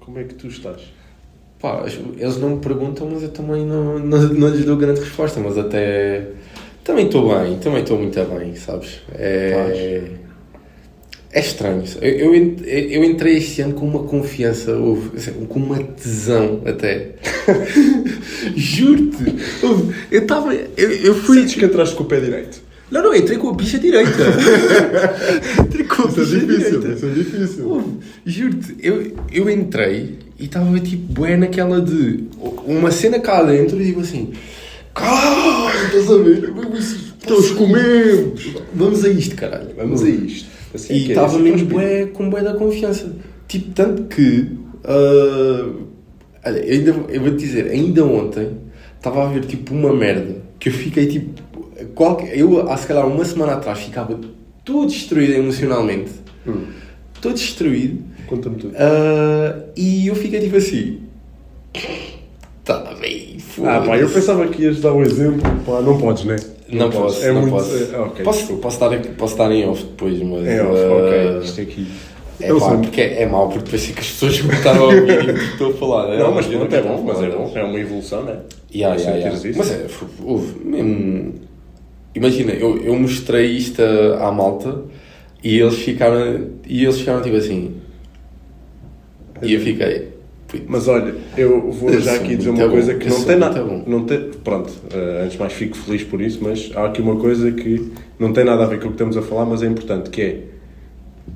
Como é que tu estás? Pá, eles não me perguntam, mas eu também não, não, não lhes dou grande resposta, mas até. Também estou bem, também estou muito bem, sabes? É. É estranho. Eu, eu, eu entrei este ano com uma confiança, com uma tesão até. Juro-te. Eu estava. Eu, eu fui. Sentes que entraste com o pé direito? Não, não, entrei com a bicha direita. entrei com a Isso é difícil, direita. isso é difícil. Juro-te, eu, eu entrei e estava tipo bué naquela de uma cena cá dentro e digo assim, calma, estás a ver? Todos comemos! Vamos a isto, caralho. Vamos a isto. Assim é E que é, estava assim mesmo que eu bué, com bué da confiança. Tipo, tanto que. ah, olha, eu, ainda, eu vou te dizer, ainda ontem estava a ver tipo uma merda que eu fiquei tipo. Qualquer, eu, há se calhar uma semana atrás, ficava todo destruído emocionalmente. Hum. Todo destruído. Conta-me tudo. Ah, e eu fiquei tipo assim. Tá bem, Ah, pá, eu pensava que ias dar um exemplo. Pá, não podes, né? Não, podes. posso, É não muito. posso. é, ok, posso, posso, posso estar em off depois, mas. É, off, ah, ok. Isto aqui. É, Eu pá, porque é, é mau, porque depois que as pessoas começaram a ouvir o que estou a falar. né? Não, mas pronto, é bom, mas é bom. É uma evolução, né? Yeah, yeah, yeah. Mas é, houve mesmo. Imagina, eu, eu mostrei isto à malta e eles ficaram. E eles ficaram tipo assim. E eu fiquei. "Puto, Mas olha, eu vou Eu já aqui dizer uma bom, coisa que não tem nada. Não tem, pronto, eh, antes de mais fico feliz por isso, mas há aqui uma coisa que não tem nada a ver com o que estamos a falar, mas é importante, que é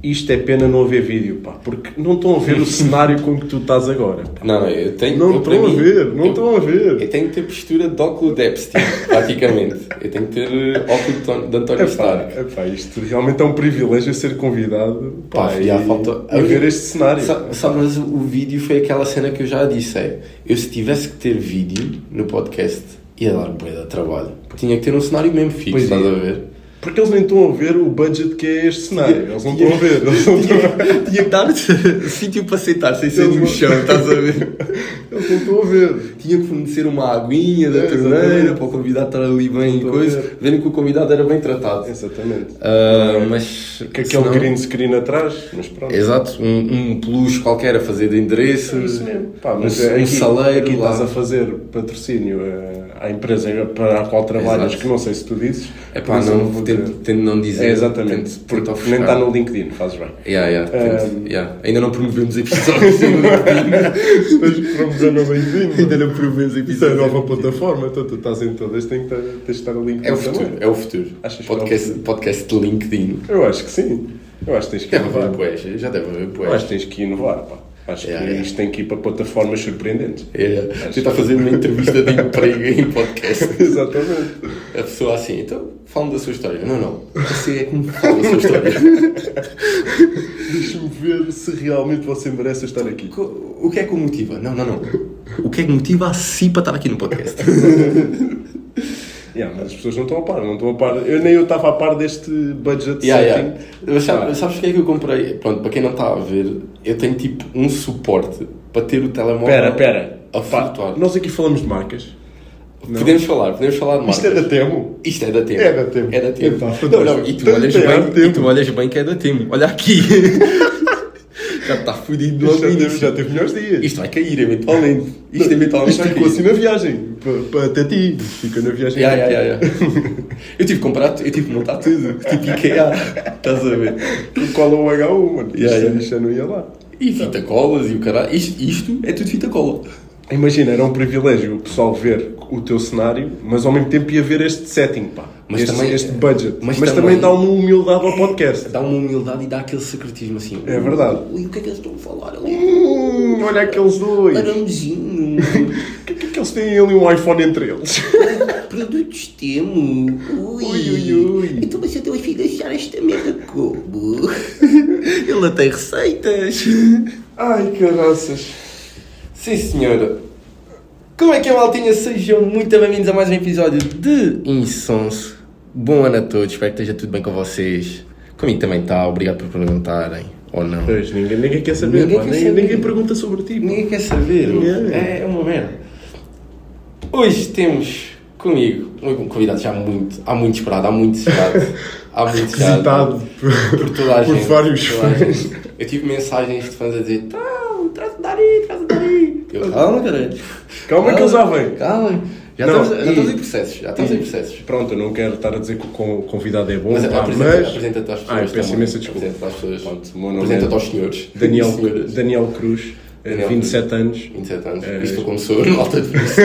isto é pena não haver vídeo, pá, porque não estão a ver o cenário com que tu estás agora. pá. Não, eu tenho. Não estão a ver, não estão a ver. Eu tenho que ter postura de óculo de Epstein, praticamente. Eu tenho que ter eh, óculo de António Epá, Stark. epá, isto realmente é um privilégio ser convidado Pá, pá, já e, falta- e ver este cenário. Sa- Sabe, mas o vídeo foi aquela cena que eu já disse: é, eu se tivesse que ter vídeo no podcast, ia dar bué de trabalho. Tinha que ter um cenário mesmo fixo, Pois estás é. a ver? Porque eles nem estão a ver o budget que é este cenário. Eles não estão a ver. Eles não estão a. Tinha que dar sítio para sentar sem ser no chão, estás a ver? Eles não estão a ver. Tinha que fornecer uma aguinha da É, torneira para o convidado estar ali bem a coisa, ver. verem que o convidado era bem tratado. Exatamente. Ah, mas. Que aquele senão- green screen atrás, mas pronto. Exato, um, um peluche qualquer a fazer de endereço. É isso mesmo. Pá, mas um, um aqui, saleiro aqui lá. estás a fazer patrocínio eh, à empresa para a qual trabalhas, Exato. que não sei se tu dizes. É pá, não, vou tento, dizer. tento não dizer. É exatamente, tento- porque tento nem está no LinkedIn, fazes bem. Yeah, yeah, tento- Um, yeah. Ainda não promovemos episódios no LinkedIn. Estás promovendo no LinkedIn. Ainda não promovemos Isso é episódios. a nova no LinkedIn. plataforma, então tu estás em todas, tens que estar, tens de estar LinkedIn É o também. futuro, é o futuro. Achas que é o podcast, futuro? podcast de LinkedIn. Eu acho que sim. Eu acho que tens que Deve haver inovar. poés, já deve haver Eu poés. acho que tens que inovar, pá. Acho É, que é. isto tem que ir para plataformas surpreendentes. É, tentar fazer uma entrevista de emprego em podcast. Exatamente. A pessoa assim, então fala da sua história. Não, não. Você é que me fala da sua história. Deixa-me ver se realmente você merece estar aqui. O que é que o motiva? Não, não, não. O que é que motiva a si para estar aqui no podcast? Yeah, mas as pessoas não estão a par, não estão a par. Eu nem eu estava a par deste budget Yeah, setting. yeah. Mas sabe- sabes o que é que eu comprei? Pronto, para quem não está a ver, eu tenho tipo um suporte para ter o telemóvel Espera, espera. a flutuar. nós aqui falamos de marcas. Não. Podemos falar, podemos falar de marcas. Isto é da Temo. Isto é da Temo. É da Temo. É da Temo. Então, não, não, e tu, olhas bem, e tu olhas bem que é da Temo. Olha aqui. já está fodido Isto logo já teve, já teve melhores dias. Isto vai cair eventualmente. Isto eventualmente Isto ficou assim na viagem. Para, até ti. Fica na viagem. Ya, ya, ya, ya. Eu tive que comprar, eu tive que montar tudo. Tipo IKEA. Estás a ver? Cola o H1, mano. Ya, Isto, ya. isto não ia lá. E fita colas e o caralho. Isto, isto é tudo fita cola. Imagina, era um privilégio o pessoal ver o teu cenário, mas ao mesmo tempo ia ver este setting, pá. Mas este, também- este budget. Mas, mas também, também- dá uma humildade ao podcast. Dá uma humildade e dá aquele secretismo assim. É verdade. Ui, o que é que eles estão a falar ali? Hum, olha aqueles dois. Aramezinho. O que é que eles têm ali um iPhone entre eles? Produtos temo. Ui. Ui, ui, ui. Então mas eu tenho que deixar esta merda como? Ele tem receitas. Ai, caraças. Sim, senhora. Como é que é, maltinha? Sejam muito bem-vindos a mais um episódio de Insonso. Bom ano a todos, espero que esteja tudo bem com vocês. Comigo também está, obrigado por perguntarem. Ou não. Pois, ninguém, ninguém quer saber, Ninguém pá. quer ninguém, saber. ninguém pergunta sobre ti. pá. Ninguém quer saber. Ninguém. É, é uma merda. Hoje temos comigo um convidado já muito, há muito esperado, há muito esperado. Há muito esperado. Visitado por toda a por gente. vários por a fãs. Eu tive mensagens de fãs a dizer: Então, traz de dar Dari, traz o Dari. Eu, calma, caralho. Calma que ele já vem. Calma. Já, Não, estamos, já e- estamos em processos. Já estamos em processos. Pronto, eu não quero estar a dizer que o con- convidado é bom, Mas pá, apresenta- mas... apresenta-te às pessoas. Ah, eu peço imensa desculpa. Apresenta-te às pessoas. Pronto, Apresenta-te é aos senhores. Daniel, Senhoras. Daniel Cruz, eh, Daniel 27 anos. 27 anos. Eh, Isto começou no alta definição.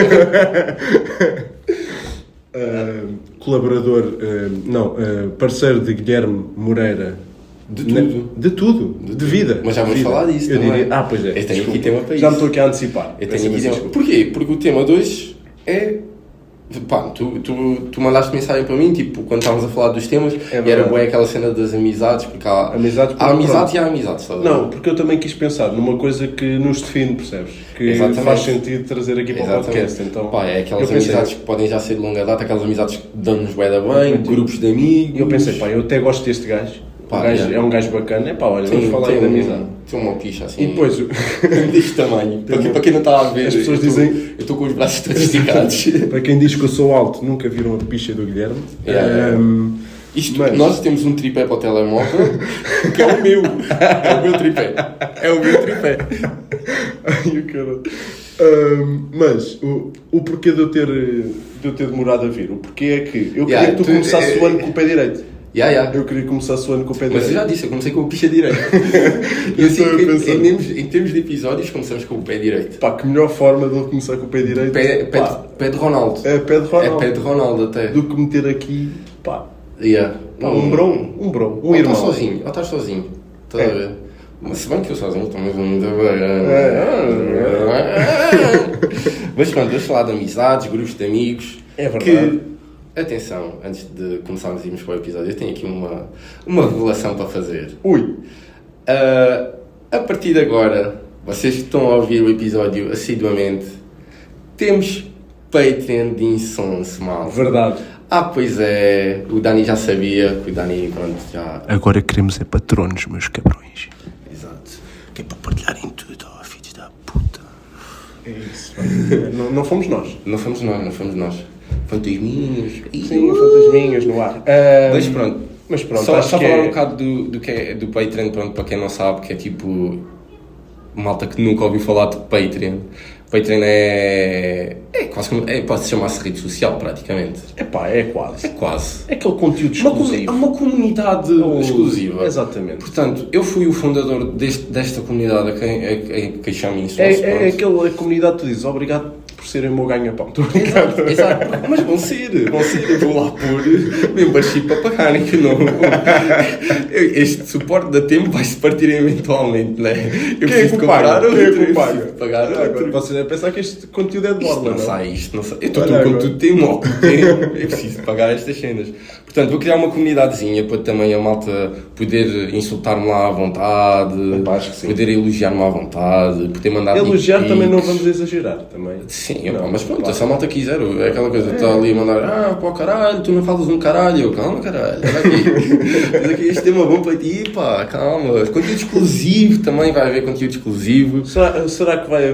Uh, colaborador, uh, não, uh, parceiro de Guilherme Moreira. De Na- tudo. de tudo. De, vida. Mas já vamos De vida. falar disso Eu também. diria, ah, pois é. Eu tenho aqui tema para Já me isso. estou aqui a antecipar. Eu tenho aqui tema. Porquê? Porque o tema 2 é. Pá, tu, tu, tu mandaste mensagem para mim, tipo, quando estávamos a falar dos temas, É e era boa aquela cena das amizades, porque há, Amizades, há porque amizades pronto. e há amizades? Não, porque eu também quis pensar numa coisa que nos define, percebes? Que Exatamente. faz sentido trazer aqui para o Exatamente. podcast. Então, Pá, é aquelas pensei, amizades que podem já ser de longa data, aquelas amizades que dão-nos bué da bem, grupos de amigos. Eu pensei, pá, eu até gosto deste gajo. Pá, O gajo é um gajo bacana. É pá, olha, vamos falar aí da um- amizade. Tem uma picha assim. E depois, o- deste tamanho. Para, quem- para quem não está a ver, As pessoas eu dizem- Eu estou com os braços todos esticados. para quem diz que eu sou alto, nunca viram a picha do Guilherme. Yeah. Ahm, Isto, Mas- nós temos um tripé para o telemóvel, que é o meu. É o meu tripé. É o meu tripé. Ai, o caralho. Ahm, mas o, o porquê de eu, ter, de eu ter demorado a vir? O porquê é que eu queria Yeah, que tu tu- começasses o eh, ano com o pé direito. Ya, ya. Eu queria que começasses o ano com o pé Mas eu já disse, eu comecei com o picha direito. Eu assim, estou em, em termos, em termos de episódios, começamos com o pé direito. Pá, que melhor forma de eu começar com o pé direito. Pé, pé, de, pé de Ronaldo. é pé de Ronaldo. É pé de Ronaldo até. Do que meter aqui, pá, Yeah. pá, um brom, um brom, um Ou irmão. estás sozinho, ou estás sozinho. Estás É. a ver? Mas se bem que eu sozinho também vou muito bem. Mas pronto, vamos falar de amizades, grupos de amigos. É verdade. Que, atenção, antes de começarmos a irmos para o episódio, eu tenho aqui uma, uma revelação para fazer. Ui, Ah, a partir de agora, vocês que estão a ouvir o episódio assiduamente, temos Patreon de Insonce, mal. verdade. Ah, pois é, o Dani já sabia, que o Dani, pronto, já... Agora queremos é patronos, meus cabrões. Exato. Que é para partilharem tudo, ó, filhos da puta. É isso. não, não fomos nós. Não fomos nós, não fomos nós. Fantasminhas. Sim, fantasminhas no ar. Ahm, Mas pronto. Mas pronto, só só falar é- um bocado do, do que é do Patreon, pronto, para quem não sabe, que é tipo malta que nunca ouviu falar de Patreon. Patreon é. é quase como. É, pode chamar-se rede social, praticamente. Epá, é quase. É quase. É aquele conteúdo Uma, exclusivo. uma comunidade exclusiva. Exatamente. Portanto, eu fui o fundador deste, desta comunidade a quem, a, a quem chamo isso. É, é aquela comunidade que tu dizes obrigado por serem o meu ganha-pão. Estou a brincar. Exato. Mas vão ser, vão ser. Eu vou lá pôr membership para pagarem, que não. Este suporte da tempo vai-se partir eventualmente, né? Eu Quem é que o paga? outro, Quem é que paga? preciso pagar Agora, outro. Vocês devem pensar que este conteúdo é de borla, não não? sai, isto não sai. Eu estou com tudo tem um tempo. Eu preciso pagar estas cenas. Portanto, vou criar uma comunidadezinha para também a malta poder insultar-me lá à vontade, que poder elogiar-me à vontade, poder mandar Elogiar também não vamos exagerar. Também. Sim, Não, epá, mas pronto, claro. se a malta quiser, é aquela coisa, está ali a mandar, ah, pô, caralho, tu não falas um caralho, calma, caralho, olha aqui, Mas aqui este tema bom para ti, pá, calma, conteúdo exclusivo também, vai haver conteúdo exclusivo. Será, será que vai.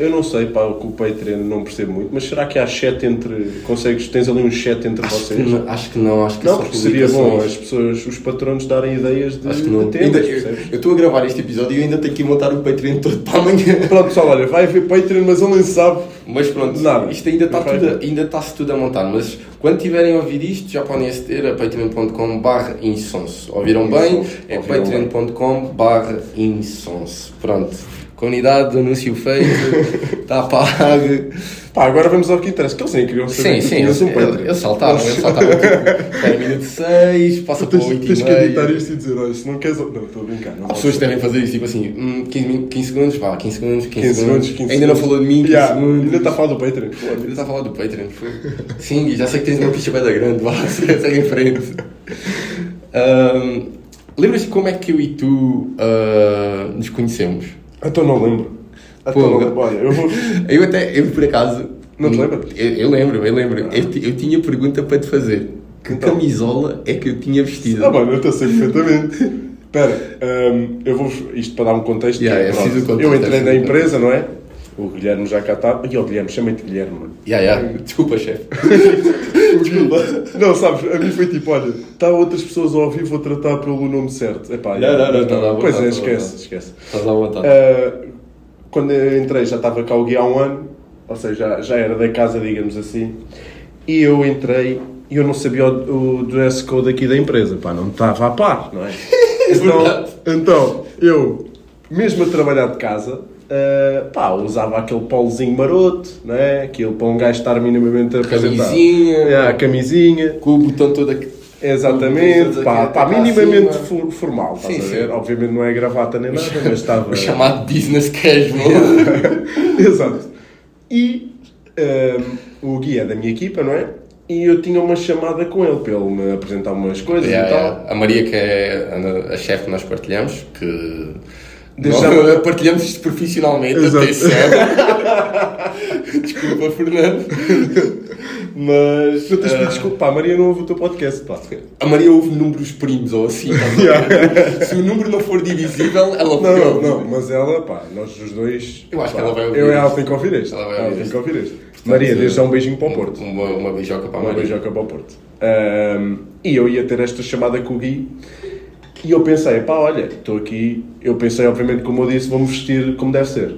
Eu não sei, pá, com o Patreon não percebo muito, mas será que há chat entre. Consegues, tens ali um chat entre Acho que, vocês? não, acho que não, acho que Não, porque seria bom publicações. as pessoas, os patronos darem ideias de, Acho que não. de temas, Ainda- eu eu estou a gravar este episódio e ainda tenho que montar o Patreon todo para amanhã. Pronto, pessoal, olha, vai haver Patreon, mas ele nem sabe. Mas pronto, Nada. isto ainda está tudo, ainda está-se tudo a montar. Mas quando tiverem a ouvir isto, já podem aceder a patreon.com barra insonso. Ouviram bem? É patreon.com barra insonso. Pronto. Comunidade, anúncio feito, está pago. Pá, agora vamos ao que interessa, que eles nem queriam Sim, saber sim, tinhas eles, um Patreon. eles, eles saltaram, eles saltaram. Tipo, minuto 6, passa para o Tens, 8 tens e que editar isto e dizer, olha, se não queres. Não, estou a brincar. Não Há pessoas devem fazer isso, tipo assim, hum, 15, min- 15 segundos, vá, 15 segundos, 15, 15 segundos. segundos, 15 Ainda não falou de mim, 15 Yeah, segundos. Ainda está a falar do Patreon. Ainda está a falar do Patreon. Sim, já sei que tens uma picha bem da grande, vá, segue em frente. Ahm, Lembras-te como é que eu e tu ah, nos conhecemos? Então não lembro. Pô, não lembro. Olha, eu vou. Eu até, eu por acaso. Não te lembras? Eu, eu lembro, eu lembro. Eu, eu tinha pergunta para te fazer. Que Então. camisola é que eu tinha vestido? Ah, mano, eu estou a sei perfeitamente. Espera, hum, eu vou. Isto para dar um contexto. Yeah, é preciso contexto, Eu entrei na empresa, não é? O Guilherme já cá está. E o Guilherme, chama-te Guilherme, mano. Ya, ya. Desculpa, chefe. Não, sabes, a mim foi tipo, olha, está outras pessoas a ouvir, vou tratar pelo nome certo. Epá, Não, não, não, tá lá, Pois tá é, lá, esquece, tá. esquece. Estás à vontade. Quando eu entrei já estava cá o Gui há um ano, ou seja, já, já era da casa, digamos assim, e eu entrei e eu não sabia o, o dress code aqui da empresa, pá, não estava a par, não é? Então, então eu, mesmo a trabalhar de casa, uh, pá, usava aquele polozinho maroto, não é? Aquilo para um gajo estar minimamente apresentado. Camisinha. É, a camisinha. Com o botão todo aqui. Exatamente, pá, pá, cá minimamente acima. for- formal, estás Sim, a ver? sim. Obviamente não é gravata nem nada, mas estava... O chamado business casual. Exato. E ehm, o Gui é da minha equipa, não é? E eu tinha uma chamada com ele para ele me apresentar umas coisas Yeah, e tal. yeah. A Maria, que é a, a chefe que nós partilhamos, que. Deixa- Nós partilhamos isto profissionalmente, Exato. atenção. Desculpa, Fernando. Mas. Eu te ah, desculpa, pá, a Maria não ouve o teu podcast, pá. a Maria ouve números primos ou assim. ver? Se o número não for divisível, ela Não, não, não, mas ela, pá, nós os dois. Eu acho que pá, ela vai ouvir Eu ela tem que ouvir este. Ela vai Ela ouvir tem que ouvir este. Maria, desde já um beijinho para o Porto. Uma, uma beijoca para a Uma Maria. beijoca para o Porto. Ahm, e eu ia ter esta chamada com o Gui e eu pensei, pá, olha, estou aqui. Eu pensei, obviamente, como eu disse, vou-me vestir como deve ser.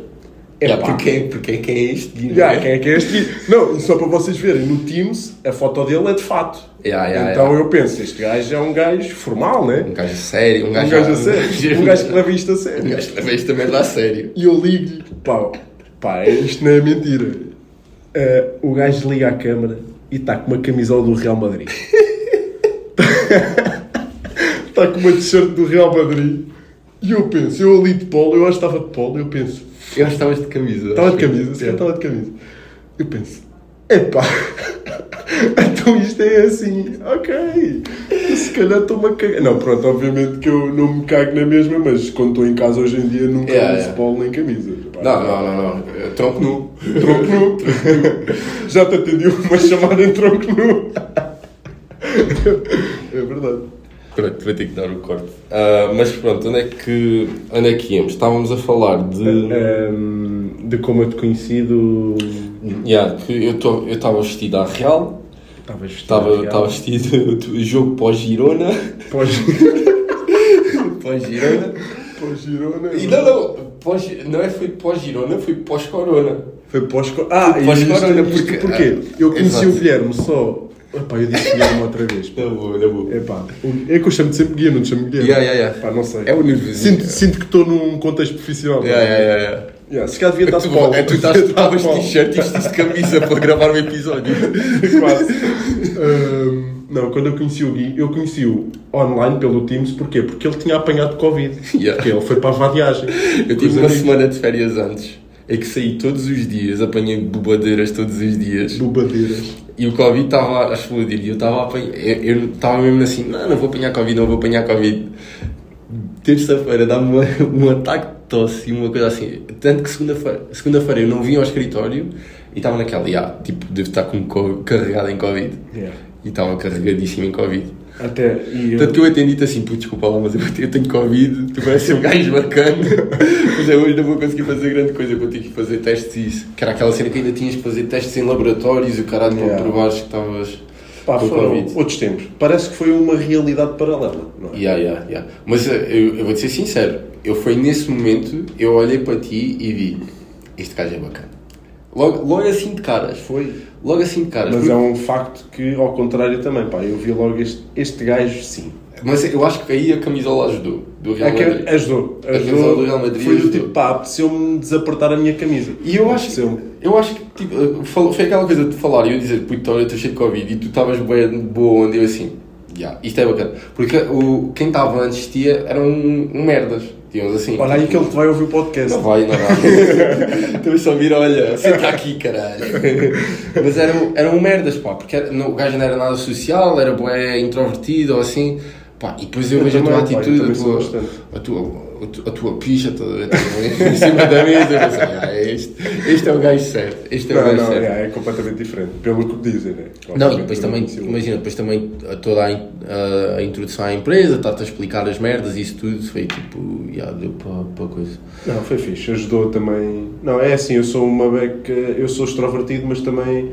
Yeah, Epá, porque, porque quem é este Gui, não é? quem é que é este Gui? Não, e só para vocês verem, no Teams a foto dele é de fato. Yeah, yeah, então yeah. eu penso, este gajo é um gajo formal, né? Um gajo sério, um Um gajo, gajo a sério. Um gajo que leva isto a Um sério. gajo que leva isto também a sério. E eu ligo-lhe, pá, pá, isto não é mentira. Ah, o gajo liga à câmara e está com uma camisola do Real Madrid. Está com uma t-shirt do Real Madrid. E eu penso, eu ali de polo, eu acho que estava de polo, eu penso, Eu acho que estavas de camisa. Estava de camisa, sim, estava de camisa. Eu penso, epá, então isto é assim, ok, se calhar estou-me a cagar. Não, pronto, obviamente que eu não me cago na mesma, mas quando estou em casa hoje em dia nunca Yeah, uso yeah. polo nem camisa. Não, não, não, não. Eh, Tronco nu. Tronco nu. Já te atendi uma chamada em tronco nu. É verdade. Pronto, vai ter que dar o corte. Ah, mas pronto, onde é, que, onde é que íamos? Estávamos a falar de. Ehm, de como eu te conheci do... Yeah, que eu tô- estava vestido à Real, Estavas vestido estava estava vestido do jogo pós-Girona. Pós... Pós-Girona. Pós-Girona. E não, não, pós, não é foi pós-Girona, foi pós-Corona. Foi pós Ah, Foi e pós-corona, isto- isto porque- porquê? ah, Eu conheci exato. o Guilherme só. Epá, eu disse Guilherme outra vez. Na boa. Epá, o- é que eu chamo-te sempre Guilherme, não te chamo Guilherme. Yeah, yeah, yeah. Pá, não sei. É o nervosinho. Sinto, sinto que estou num contexto profissional. Yeah, yeah, yeah, yeah. Yeah, se calhar devia É estar de polo. é tu de estavas de t-shirt e vestiste de camisa para gravar o episódio. Quase. Ahm, não, quando eu conheci o Gui, eu conheci-o online pelo Teams, porquê? Porque ele tinha apanhado Covid. Yeah. Porque ele foi para a vadiagem. Eu tive uma semana de férias antes, em que saí todos os dias, apanhei bobadeiras todos os dias. Bobadeiras. E o Covid estava a explodir e eu estava a apanhar. Eu estava mesmo assim, não, não vou apanhar Covid, não vou apanhar Covid. Terça-feira dá-me um ataque de tosse e uma coisa assim. Tanto que segunda-feira segunda-feira eu não vim ao escritório e estava naquela, ah, tipo, devo estar com co- carregado em Covid. Yeah. E estava carregadíssimo em Covid. Até. E eu, Tanto que eu atendi-te assim, pô, desculpa lá, mas eu, tenho Covid, tu parece ser um gajo bacana, mas eu hoje não vou conseguir fazer grande coisa, vou ter que fazer testes e isso. Que era aquela cena que ainda tinhas que fazer testes em laboratórios e o caralho para Yeah. provares que estavas pá, com foram Covid. outros tempos. Parece que foi uma realidade paralela. Não é? Yeah, yeah, yeah. Mas eh, eu, eu vou-te ser sincero, eu foi nesse momento, eu olhei para ti e vi, este gajo é bacana. Logo, logo assim de caras, Foi. logo assim de caras. Mas Porque- é um facto que, ao contrário também, pá, eu vi logo este, este gajo, sim. Mas eu acho que aí a camisola ajudou, do Real É que Madrid. ajudou. A camisola do Real Madrid Foi do ajudou. tipo, pá, apeteceu-me desapertar a minha camisa. E eu acho, Apeteceu-me. eu acho que tipo, fal- foi aquela coisa de falar e eu dizer, puto, olha, estou cheio de Covid e tu estavas bem boa onde eu assim, já, isto é bacana. Porque o, quem estava antes de ti era um, um merdas, tínhamos assim. Olha aí que ele te vai ouvir o podcast. Não vai, não vai. Estou só a ouvir, olha, senta aqui, caralho. Mas eram, eram merdas, pá, porque era, não, o gajo não era nada social, era bué introvertido ou assim. Pá, e depois eu, Eu vejo a tua atitude, a tua, a tua, a tua picha toda em cima da mesa. Pensei, ah, este, este é o gajo certo. Este é o Não, gajo não, certo. é, é completamente diferente, pelo que dizem, né? Não, e depois também, o- imagina, depois também a- toda a, a, a introdução à empresa, está-te a explicar as merdas e isso tudo, foi tipo, já deu para para coisa. Não, foi fixe, ajudou também. Não, é assim, eu sou uma beca, eu sou extrovertido, mas também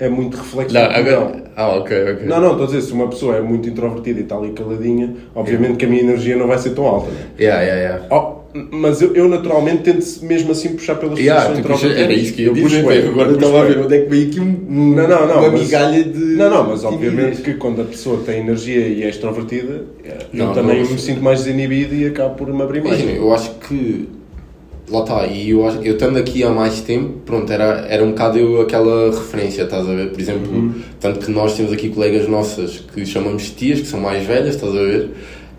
é muito reflexo. Não, agora, ah, ok, ok. Não, não, estou a dizer, se uma pessoa é muito introvertida e está ali caladinha, obviamente que a minha energia não vai ser tão alta, né? Yeah, yeah, yeah. Oh, Mas eu, eu naturalmente tento mesmo assim puxar pelas Yeah, pessoas tu puxa- era isso que eu bem, Agora eu estava a ver onde é que veio aqui um, Não, não, não, uma mas- migalha de. Não, não, mas obviamente que quando a pessoa tem energia e é extrovertida, eu Não, também não, me sinto mais desinibido e acabo por me abrir mais. Imagina, eu acho que. Lá está, e eu, eu estando aqui há mais tempo, pronto, era, era um bocado eu aquela referência, estás a ver? Por exemplo, Uhum. tanto que nós temos aqui colegas nossas que chamamos tias, que são mais velhas, estás a ver?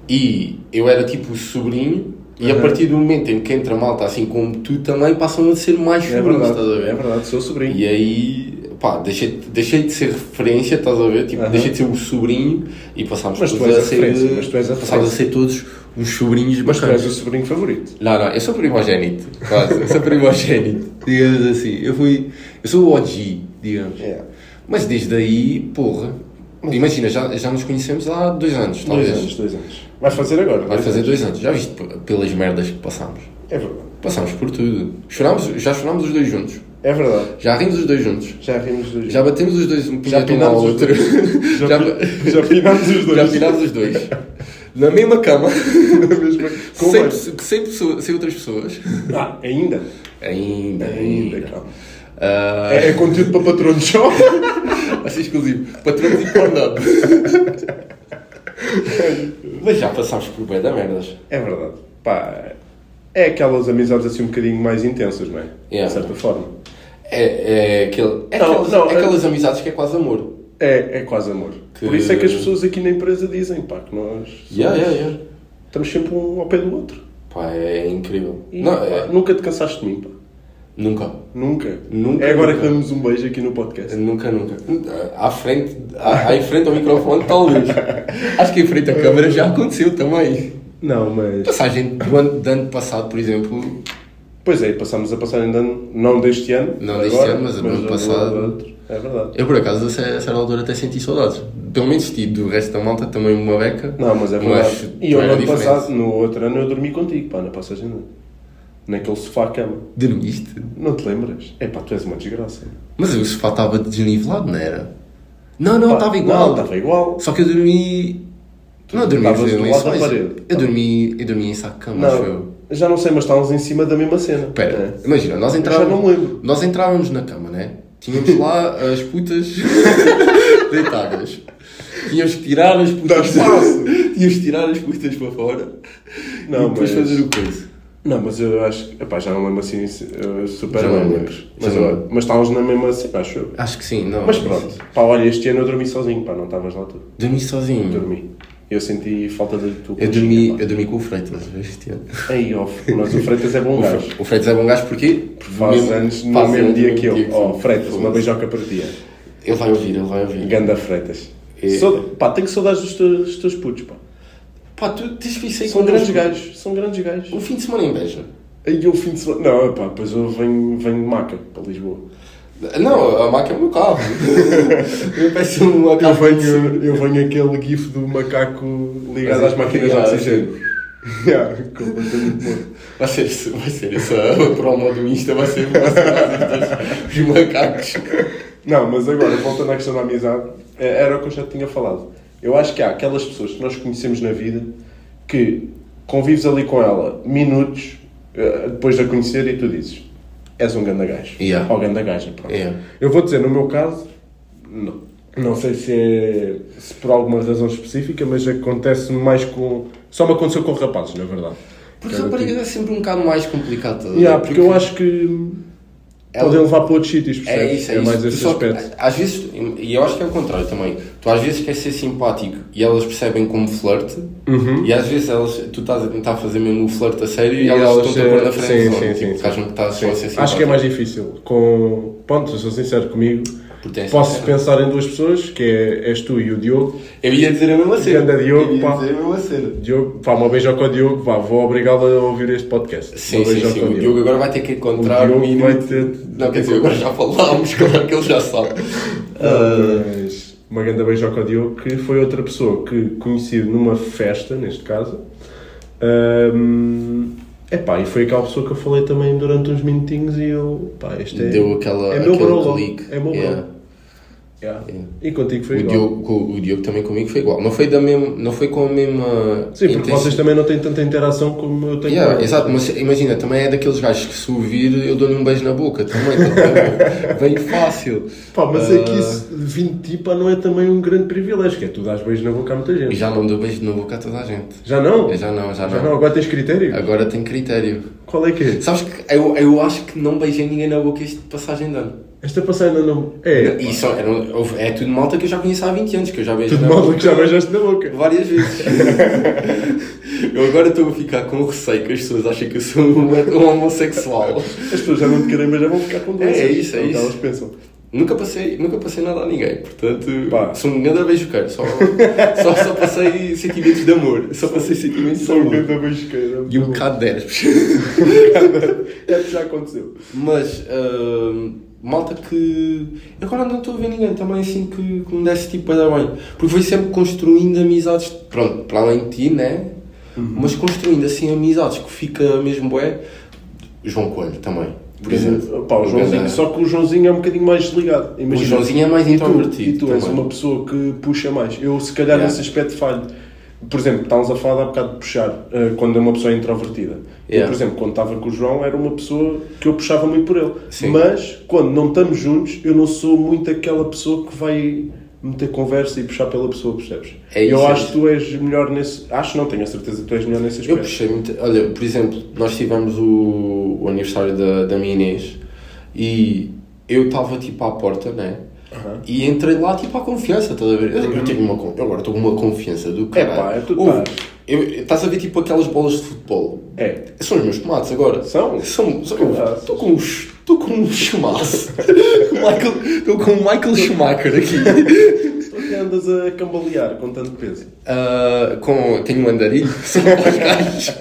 E eu era tipo o sobrinho, e a Uhum. partir do momento em que entra malta assim como tu também, passam a ser mais É sobrinhos, estás a ver? é verdade, sou sobrinho. E aí, pá, deixei, deixei de ser referência, estás a ver? Tipo, Aham. deixei de ser o sobrinho e passámos todos a a ser. mas tu és a a ser todos uns sobrinhos Mas tu és o sobrinho favorito. Não, não, eu sou primogênito. Quase, eu sou primogênito. digamos assim. Eu fui. Eu sou o OG, digamos. É. Mas desde aí, porra. Imagina, já, já nos conhecemos há dois anos, talvez. Dois anos, dois anos. Vais fazer agora? Vai fazer dois anos. Já viste pelas merdas que passámos? É verdade. Passámos por tudo. Chorámos, já chorámos os dois juntos. É verdade. Já rimos os dois juntos. Já rimos dos Já batemos os dois um um ao os outro. dois. Já, Já, já pinámos os dois. já pinámos os dois. Na mesma cama. Na mesma- Com sem, pessoa- sem, pessoa- sem outras pessoas. Ah, ainda? Ainda, Ainda, calma. Ah, É, é conteúdo para patronos só? Ser exclusivo. Patrões e Pornhub. Mas já passámos por bué da merdas. É verdade. Pá, é aquelas amizades assim um bocadinho mais intensas, não é? Yeah. De certa forma. É, é, aquele, é, Não, aquelas, não, é é- aquelas amizades que é quase amor. É, é quase amor. Que- Por isso é que as pessoas aqui na empresa dizem, pá, que nós Yeah, yeah, yeah. estamos sempre um ao pé do outro. Pá, é incrível. E, não, pá, é- Nunca te cansaste de mim, pá. nunca. Nunca. Nunca, É agora nunca. que damos um beijo aqui no podcast. Nunca, nunca. À frente, à, à frente ao microfone, talvez. Acho que em frente à câmara já aconteceu também. Não, mas. Passagem do ano, ano passado, por exemplo, Pois é, passámos a passagem de ano, não deste ano. Não deste agora, ano, mas do ano do passado. É verdade. eu por acaso a cer- a certa altura até senti saudades. Pelo menos ti, do resto da malta também uma beca. Não, mas é Mas verdade. e tu eu no ano passado, no outro ano, eu dormi contigo, pá, na passagem de. Naquele sofá-cama. Dormiste? Não te lembras? É pá, tu és uma desgraça. Mas o sofá estava desnivelado, não era? Não, não, estava igual. Não, estava igual. Só que eu dormi. Não, eu dormi estavas em do lado da lençóis. parede. Eu dormi, eu dormi em saco de cama, acho eu. Não, já não sei, mas estávamos em cima da mesma cena. Espera, É. imagina, nós Já entrávamos. não me lembro. Nós entrávamos na cama, né? Tínhamos lá as putas deitadas. Tínhamos que tirar as putas. Tínhamos que tirar as putas para fora. Não, e depois mas- fazer o coisa. Não, mas eu acho que. Epá, já não lembro assim eh, super Já bem. lembro. Mas, não eu- mas estávamos na mesma cena, acho eu. Acho que sim, não. Mas pronto. Pá, olha, este ano eu dormi sozinho, pá, não estavas lá tu. Dormi sozinho. Dormi. Eu senti falta de tu. Eu dormi, eu dormi com o Freitas este ano. Aí, ó, mas o Freitas é bom gajo. O Freitas é bom gajo porquê? Faz Mesmo- anos no faz mesmo anos dia que eu. mesmo Ó, sim. Freitas, uma beijoca para ti. Ele vai ouvir, ele vai ouvir. Ganda Freitas. É. Sou- pá, tenho saudades dos teus, dos teus putos, pá. Pá, tu tens visto aí São grandes gajos, são grandes gajos. Um fim de semana em Beja. Aí eu fim de semana. Não, pá, depois eu venho, venho de maca para Lisboa. Não, a máquina é o meu carro. eu peço um Eu venho, eu venho aquele gif do macaco ligado às máquinas de Yeah, oxigênio. Yeah, completamente morto. Vai ser, vai ser essa promo do Insta, vai ser, os macacos. Não, mas agora, voltando à questão da amizade, eh, era o que eu já tinha falado. Eu acho que há aquelas pessoas que nós conhecemos na vida que convives ali com ela minutos eh, depois de a conhecer e tu dizes és um ganda gajo. Yeah. Ou ganda gaja, pronto. Yeah. Eu vou dizer, no meu caso, não. Não sei se é se por alguma razão específica, mas acontece mais com. Só me aconteceu com rapazes, na verdade. Porque raparigas tipo- é sempre um bocado mais complicado. ver? Yeah, porque eu acho que Ela- podem levar para outros sítios, percebes? É isso, é, isso. mais esse só- aspecto. Às vezes, e eu acho que é o contrário também. Tu às vezes queres ser simpático e elas percebem como flerte, Uhum. e às vezes elas, tu estás a tentar fazer mesmo o flerte a sério e, E elas, elas, estão-te a pôr na frente. sim, sim, tipo, sim, que estás. Acho que é mais difícil. Com... Pronto, eu sou sincero comigo. Posso pensar em duas pessoas, que é, és tu e o Diogo. Eu ia dizer a mesma cena. Ganda Diogo, eu ia pá. dizer a mesma cena. Diogo, pá, uma beijoca ao Diogo, vá, vou obrigá-lo a ouvir este podcast. Sim, sim, sim. O Diogo agora vai ter que encontrar O Diogo minuto. vai ter- Não, quer dizer, agora já falámos, claro que ele já sabe. Mas uma grande beijoca ao Diogo, que foi outra pessoa que conheci numa festa, neste caso. Ahm, epá, e foi aquela pessoa que eu falei também durante uns minutinhos e eu, pá, este é, Deu aquela, é meu aquele clique. é meu bro. Yeah. Yeah. E contigo foi o igual. Diogo, o Diogo também comigo foi igual. Não foi, da mesma, não foi com a mesma. Sim, porque vocês também não têm tanta interação como eu tenho Yeah, exato, mas imagina, também é daqueles gajos que se ouvir eu dou-lhe um beijo na boca também, tá bem fácil. Pá, mas é que Ah, isso, vindo de ti, pá, não é também um grande privilégio, que é tu dás beijos na boca a muita gente. já não dou beijo na boca a toda a gente. Já não? Já não, já Já não. não, agora tens critério? Agora tem critério. Qual é que é? Sabes que eu, eu acho que não beijei ninguém na boca este passagem de ano. Esta passagem ainda não. É. Só, era, houve- é tudo malta que eu já conheço há 20 anos, que eu já beijei Tudo na mal boca que já beijaste na boca. várias vezes. eu agora estou a ficar com receio que as pessoas achem que eu sou um, um homossexual. As pessoas já não te querem beijar, vão ficar com doenças. É, é isso, é que isso. elas pensam. Nunca passei, nunca passei nada a ninguém, portanto, Pá. sou um grande beijoqueiro, só, só, só passei sentimentos de amor, só passei sentimentos de Só um amor. grande beijoqueira. E um bocado de herpes. É que já aconteceu. Mas, hum, malta que. Agora não estou a ver ninguém também assim que, que me desse tipo a dar bem. Porque foi sempre construindo amizades, pronto, para além de ti, né? Uhum. Mas construindo assim amizades que fica mesmo bué. João Coelho também, por exemplo. Pá, o Joãozinho, Ganda- só que o Joãozinho é um bocadinho mais desligado. Imagina, O Joãozinho é mais e tu- introvertido E tu, és uma pessoa que puxa mais. Eu, se calhar, Yeah. nesse aspecto falho. Por exemplo, estávamos a falar há bocado de puxar, eh, quando é uma pessoa introvertida. Eu, Yeah. por exemplo, quando estava com o João, era uma pessoa que eu puxava muito por ele. Sim. Mas, quando não estamos juntos, eu não sou muito aquela pessoa que vai meter conversa e puxar pela pessoa, percebes? É isso, eu é acho isso. que tu és melhor nesse... Acho não, tenho a certeza que tu és melhor nesse Eu aspecto. puxei muito. Olha, por exemplo, nós tivemos o, o aniversário da, da minha Inês e eu estava tipo à porta, né? Aham. E entrei lá tipo à confiança, estás a ver? Eu, eu tenho uma eu agora estou com uma confiança do caralho. pá, é tu Ouve, estás. eu- Estás a ver tipo aquelas bolas de futebol? É. São os meus tomates agora. São? São. são. Estou com uns. Estou com um chumaço. Estou com o Michael Schumacher aqui. Tu que andas a cambalear com tanto peso. Ah, com, tenho um andarilho, para os gajos.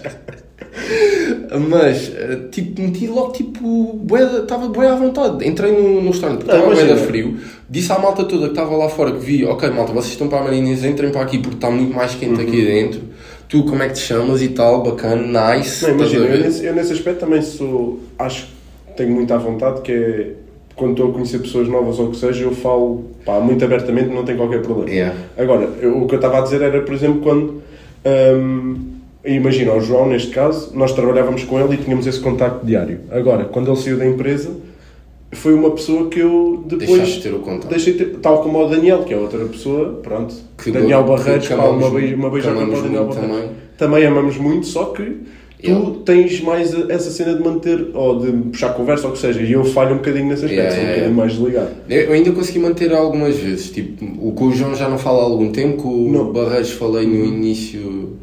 Mas, ah, tipo, meti logo, tipo, estava bué à vontade. Entrei no, no restaurante, porque estava bué frio. Disse à malta toda que estava lá fora, que vi, ok, malta, vocês estão para a Marinhas, entrem para aqui porque está muito mais quente Uhum. aqui dentro. Tu, como é que te chamas e tal, bacana, nice. Não, imagina, eu nesse, eu nesse aspecto também sou. Acho que tenho muita vontade, que é quando estou a conhecer pessoas novas ou o que seja, eu falo pá, muito abertamente, não tem qualquer problema. Yeah. Agora, eu- o que eu estava a dizer era, por exemplo, quando. hum, imagina, o João, neste caso, nós trabalhávamos com ele e tínhamos esse contacto diário. Agora, quando ele saiu da empresa, foi uma pessoa que eu depois. Deixaste de ter o contato. Deixei ter, tal como o Daniel, que é outra pessoa, pronto. Que Daniel do- Barreiros, que uma, beijo, uma que beijoca para o Daniel Barreiros. também. Também amamos muito, só que tu Eu- tens mais essa cena de manter, ou de puxar conversa, ou o que seja, e eu falho um bocadinho nesse aspecto, Yeah, sou um yeah, bocadinho mais desligado. Eu ainda consegui manter algumas vezes, tipo, o com o João já não falo há algum tempo, o Não. Barreiros falei no início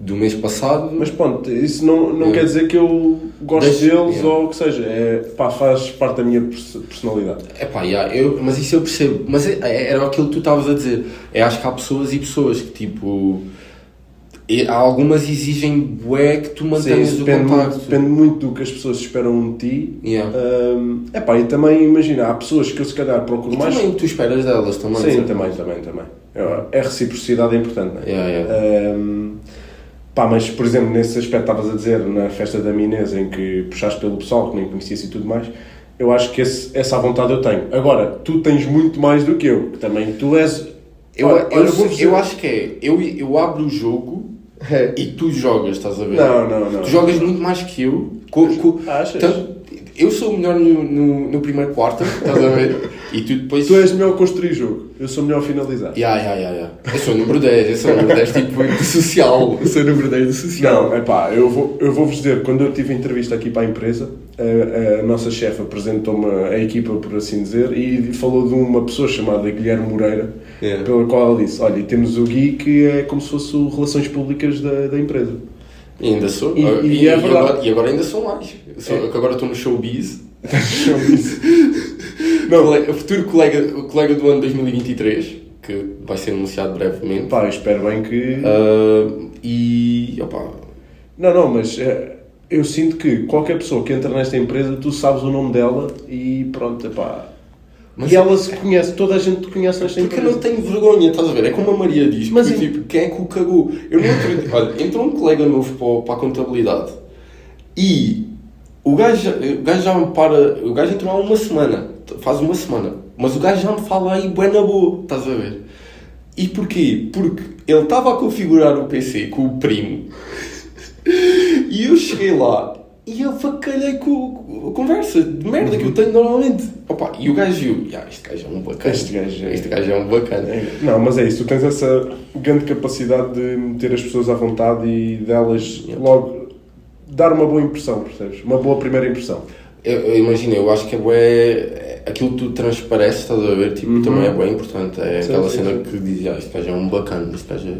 do mês passado. Mas pronto, isso não, não Yeah. quer dizer que eu gosto Deixa- deles yeah. ou o que seja, é, pá, faz parte da minha pers- personalidade. É pá, yeah, eu, mas isso eu percebo. Mas é- é- era aquilo que tu estavas a dizer. É, acho que há pessoas e pessoas que tipo. há algumas exigem bué que tu Sim, mantenhas o depende, muito, contacto. depende muito do que as pessoas esperam de ti. Yeah. Hum, epá, e também imagina, há pessoas que eu se calhar procuro E mais. também tu esperas delas também. Sim, também, também, também. É, a reciprocidade é importante, não é? Yeah, yeah. Pá, mas por exemplo, nesse aspecto estavas a dizer na festa da Minês em que puxaste pelo pessoal que nem conhecias e tudo mais, eu acho que esse- essa vontade eu tenho. Agora, tu tens muito mais do que eu, que também tu és. Eu, Olha, eu, dizer- eu acho que é. Eu, eu abro o jogo É. e tu jogas, estás a ver? Não, não, não. Tu jogas muito mais que eu. Co, co, Achas? tanto- eu sou o melhor no, no, no primeiro quarto, estás a ver? E tu depois. Tu és melhor a construir jogo, eu sou melhor a finalizar. Ya, ya, ya, ya. Eu sou o número 10, eu sou o número 10 tipo de social. Eu sou o número 10 de social. Não, é pá, eu vou- eu vou-vos dizer, quando eu tive entrevista aqui para a empresa, a, a nossa chefe apresentou-me a equipa, por assim dizer, e falou de uma pessoa chamada Guilherme Moreira, Yeah. pela qual ela disse: Olha, temos o Gui que é como se fosse o Relações Públicas da, da empresa. E ainda sou. E- E, e é verdade. agora, e agora ainda sou mais. Sou- É. que agora estou no showbiz. Não, o futuro colega, o colega do ano 2023, que vai ser anunciado brevemente. Pá, eu espero bem que. Ah, e. Opa, Não, não, mas eh, eu sinto que qualquer pessoa que entra nesta empresa, tu sabes o nome dela e pronto, é pá. Mas- e ela se conhece, toda a gente te conhece nesta Porque eu empresa. não tenho vergonha, estás a ver? É como a Maria diz, Mas em- tipo, quem é que o cagou? Eu não acredito. Olha, entrou um colega novo para, para a contabilidade e o gajo, o gajo já me para. O gajo entrou há uma semana, faz uma semana. Mas o gajo já me fala aí, bué na boa, estás a ver? E porquê? Porque ele estava a configurar o PC com o primo e eu cheguei lá e eu facalhei com, a conversa de merda que eu tenho normalmente. Opa, e o gajo viu, yeah, este gajo é um bacana. Este gajo é- este gajo é um bacana. Não, mas é isso, tu tens essa grande capacidade de meter as pessoas à vontade e delas logo dar uma boa impressão, percebes? Uma boa primeira impressão. Eu, eu imagino, eu acho que é bué, aquilo que tu transpareces, estás a ver, tipo, também é bem importante. É Sim, aquela sim, cena sim. que diz, ah, este gajo é um bacana, este gajo é.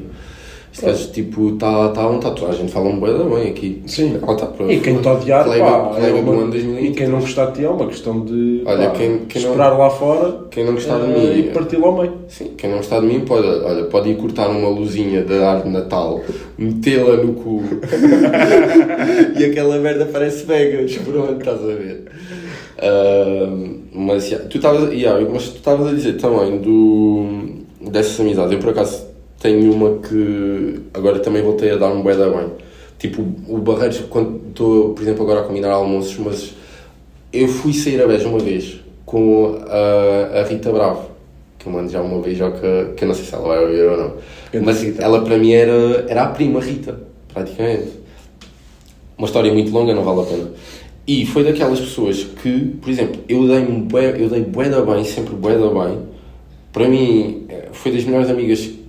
Este gajo, tipo, está tá um tatuagem, fala um da bem aqui. Sim. Ela tá para E quem te odiar, colega, pá, é do uma- ano e 2023. quem não gostar de ti é uma questão de Olha, pá, quem- quem não- esperar lá fora Quem não gostar de eh, mim. e parti-lo ao meio. Sim, quem não gostar de mim pode, olha, pode ir cortar uma luzinha da árvore de Natal, metê-la no cu e aquela merda parece Vegas, pronto, estás a ver. Ahm, mas, yeah, tu estavas yeah, mas tu estavas a dizer também do, dessas amizades. Eu por acaso tenho uma que agora também voltei a dar um bué da bem. Tipo, o Barreiros, quando estou, por exemplo, agora a combinar almoços, mas eu fui sair a Beja uma vez com a, a Rita Bravo, que eu mando já uma beijoca, que eu não sei se ela vai ouvir ou não. Grande Mas Rita. ela para mim era, era a prima Rita, praticamente. Uma história muito longa, não vale a pena. E foi daquelas pessoas que, por exemplo, eu dei-me bué, eu dei bué da bem, sempre bué da bem. Para mim, eh, foi das melhores amigas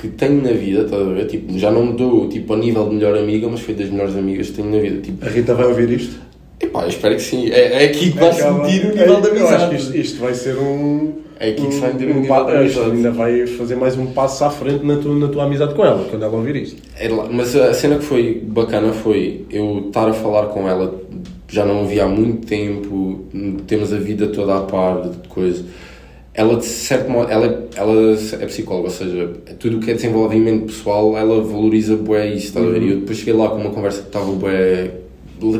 que tenho na vida, estás a ver? Tipo, já não me dou tipo, a nível de melhor amiga, mas foi das melhores amigas que tenho na vida. Tipo, A Rita vai ouvir isto? epá, eu espero que sim. É, é aqui que vai se Acaba- medir o é, nível da Eu acho que amizade. isto, isto vai ser um. É aqui que se vai medir o um nível pa- da isto amizade. ainda vai fazer mais um passo à frente na tua, na tua amizade com ela, quando ela ouvir isto. Era lá- Mas a cena que foi bacana foi eu estar a falar com ela, já não a vi há muito tempo, temos a vida toda a par de coisa. Ela, de certo modo, ela, ela é psicóloga, ou seja, tudo o que é desenvolvimento pessoal, ela valoriza bué isso, estás a ver? E eu depois cheguei lá com uma conversa que estava bué...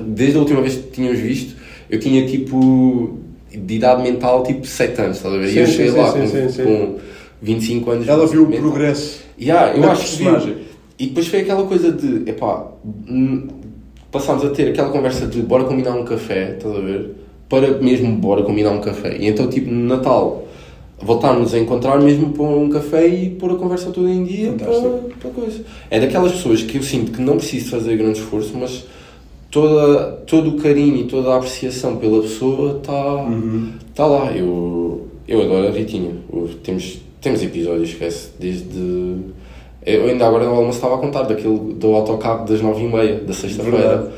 Desde a última vez que tínhamos visto, eu tinha tipo, de idade mental, tipo 7 anos, estás a ver? Sim, e eu cheguei sim, lá sim, com, sim, com 25 anos. Ela viu o mental. progresso. Yeah, eu acho que viu. personagem. E depois foi aquela coisa de, epá, hum, passámos a ter aquela conversa de bora combinar um café, estás a ver? Para mesmo bora combinar um café. E então, tipo, no Natal, voltámos a encontrar mesmo para um café e pôr a conversa toda em dia para, Fantástico. para coisa. É daquelas pessoas que eu sinto que não preciso fazer grande esforço, mas toda, todo o carinho e toda a apreciação pela pessoa está tá lá. Eu, eu adoro a Ritinha. Temos, temos episódios, esquece, desde. Eu ainda agora no almoço estava a contar daquele do autocarro das nove e meia da sexta-feira.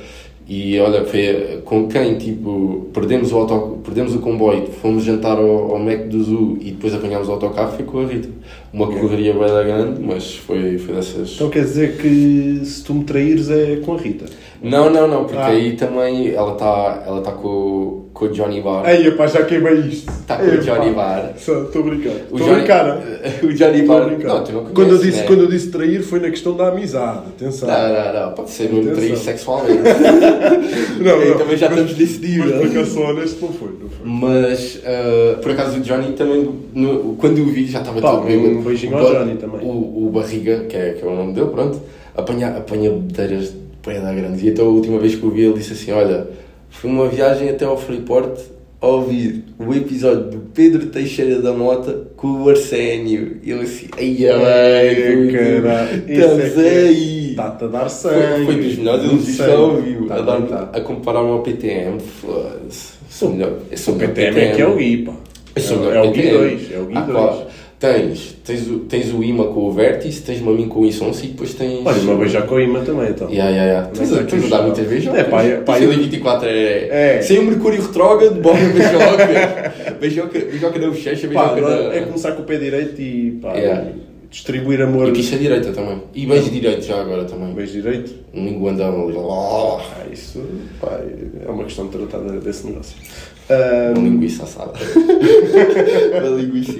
E olha, foi eh, com quem tipo perdemos o, auto, perdemos o comboio, fomos jantar ao, ao Mac do Zoo e depois apanhámos o autocarro, foi com a Rita. Uma correria bem grande, mas foi, foi dessas. Então quer dizer que se tu me traíres é com a Rita. Não, não, não, porque Ah. aí também ela está ela tá com, com o Johnny Bar. Ei, pá, já queimei isto. Está com o Johnny Bar. Estou a brincar. O Estou. O Johnny Bar. Não, tu não quando, eu conheces, disse, né? quando eu disse trair foi na questão da amizade. Atenção. Não, não, não, pode ser mesmo trair sexualmente. Não, Aí não. também já Mas- estamos nesse nível. Mas por acaso honesto, não foi. Não foi. Mas, ah, por acaso, o Johnny também, no- quando eu vi, já estava todo bêbado. um beijinho O ao Johnny também. O, o Barriga, que é, que é o nome dele, pronto, apanha, apanha bedeiras de pedra grandes. E então, a última vez que o vi, ele disse assim: Olha, foi uma viagem até ao Freeport a ouvir o episódio do Pedro Teixeira da Mota com o Arsénio. E eu assim: Ai, ai, caralho. é é- aí. Está-te a dar Foi, sangue. foi dos melhores que sei. já ouviu. Tá a, dar, tá. a comparar-me ao PTM. Foda-se. Sou melhor. Eu sou O melhor PTM é que é o Gui, pá. Eu sou É, melhor é o PTM. Gui 2. É o Gui Ah, 2. Tens, tens, o, tens o IMA com o Vértice, tens-me a mim com o Isonce e depois tens. Olha, uma já com a Ima também, então. Yeah, yeah, yeah. Tens, a- é tens a dar muitas vezes. É, pá, é- pá, eu- 24 é. É. Sem o Mercúrio retrógrado, bora beijoca. beijoca. Beijoca na bochecha, Pá, beijoca agora na. é começar com o pé direito e pá, Yeah. Distribuir amor. E picha direita também. E beijo direito já agora também. Beijo direito. Um linguandão ali. Oh, Ah, isso pá, é uma questão de- desse negócio. Ah, Uma linguiça assada. uma linguiça.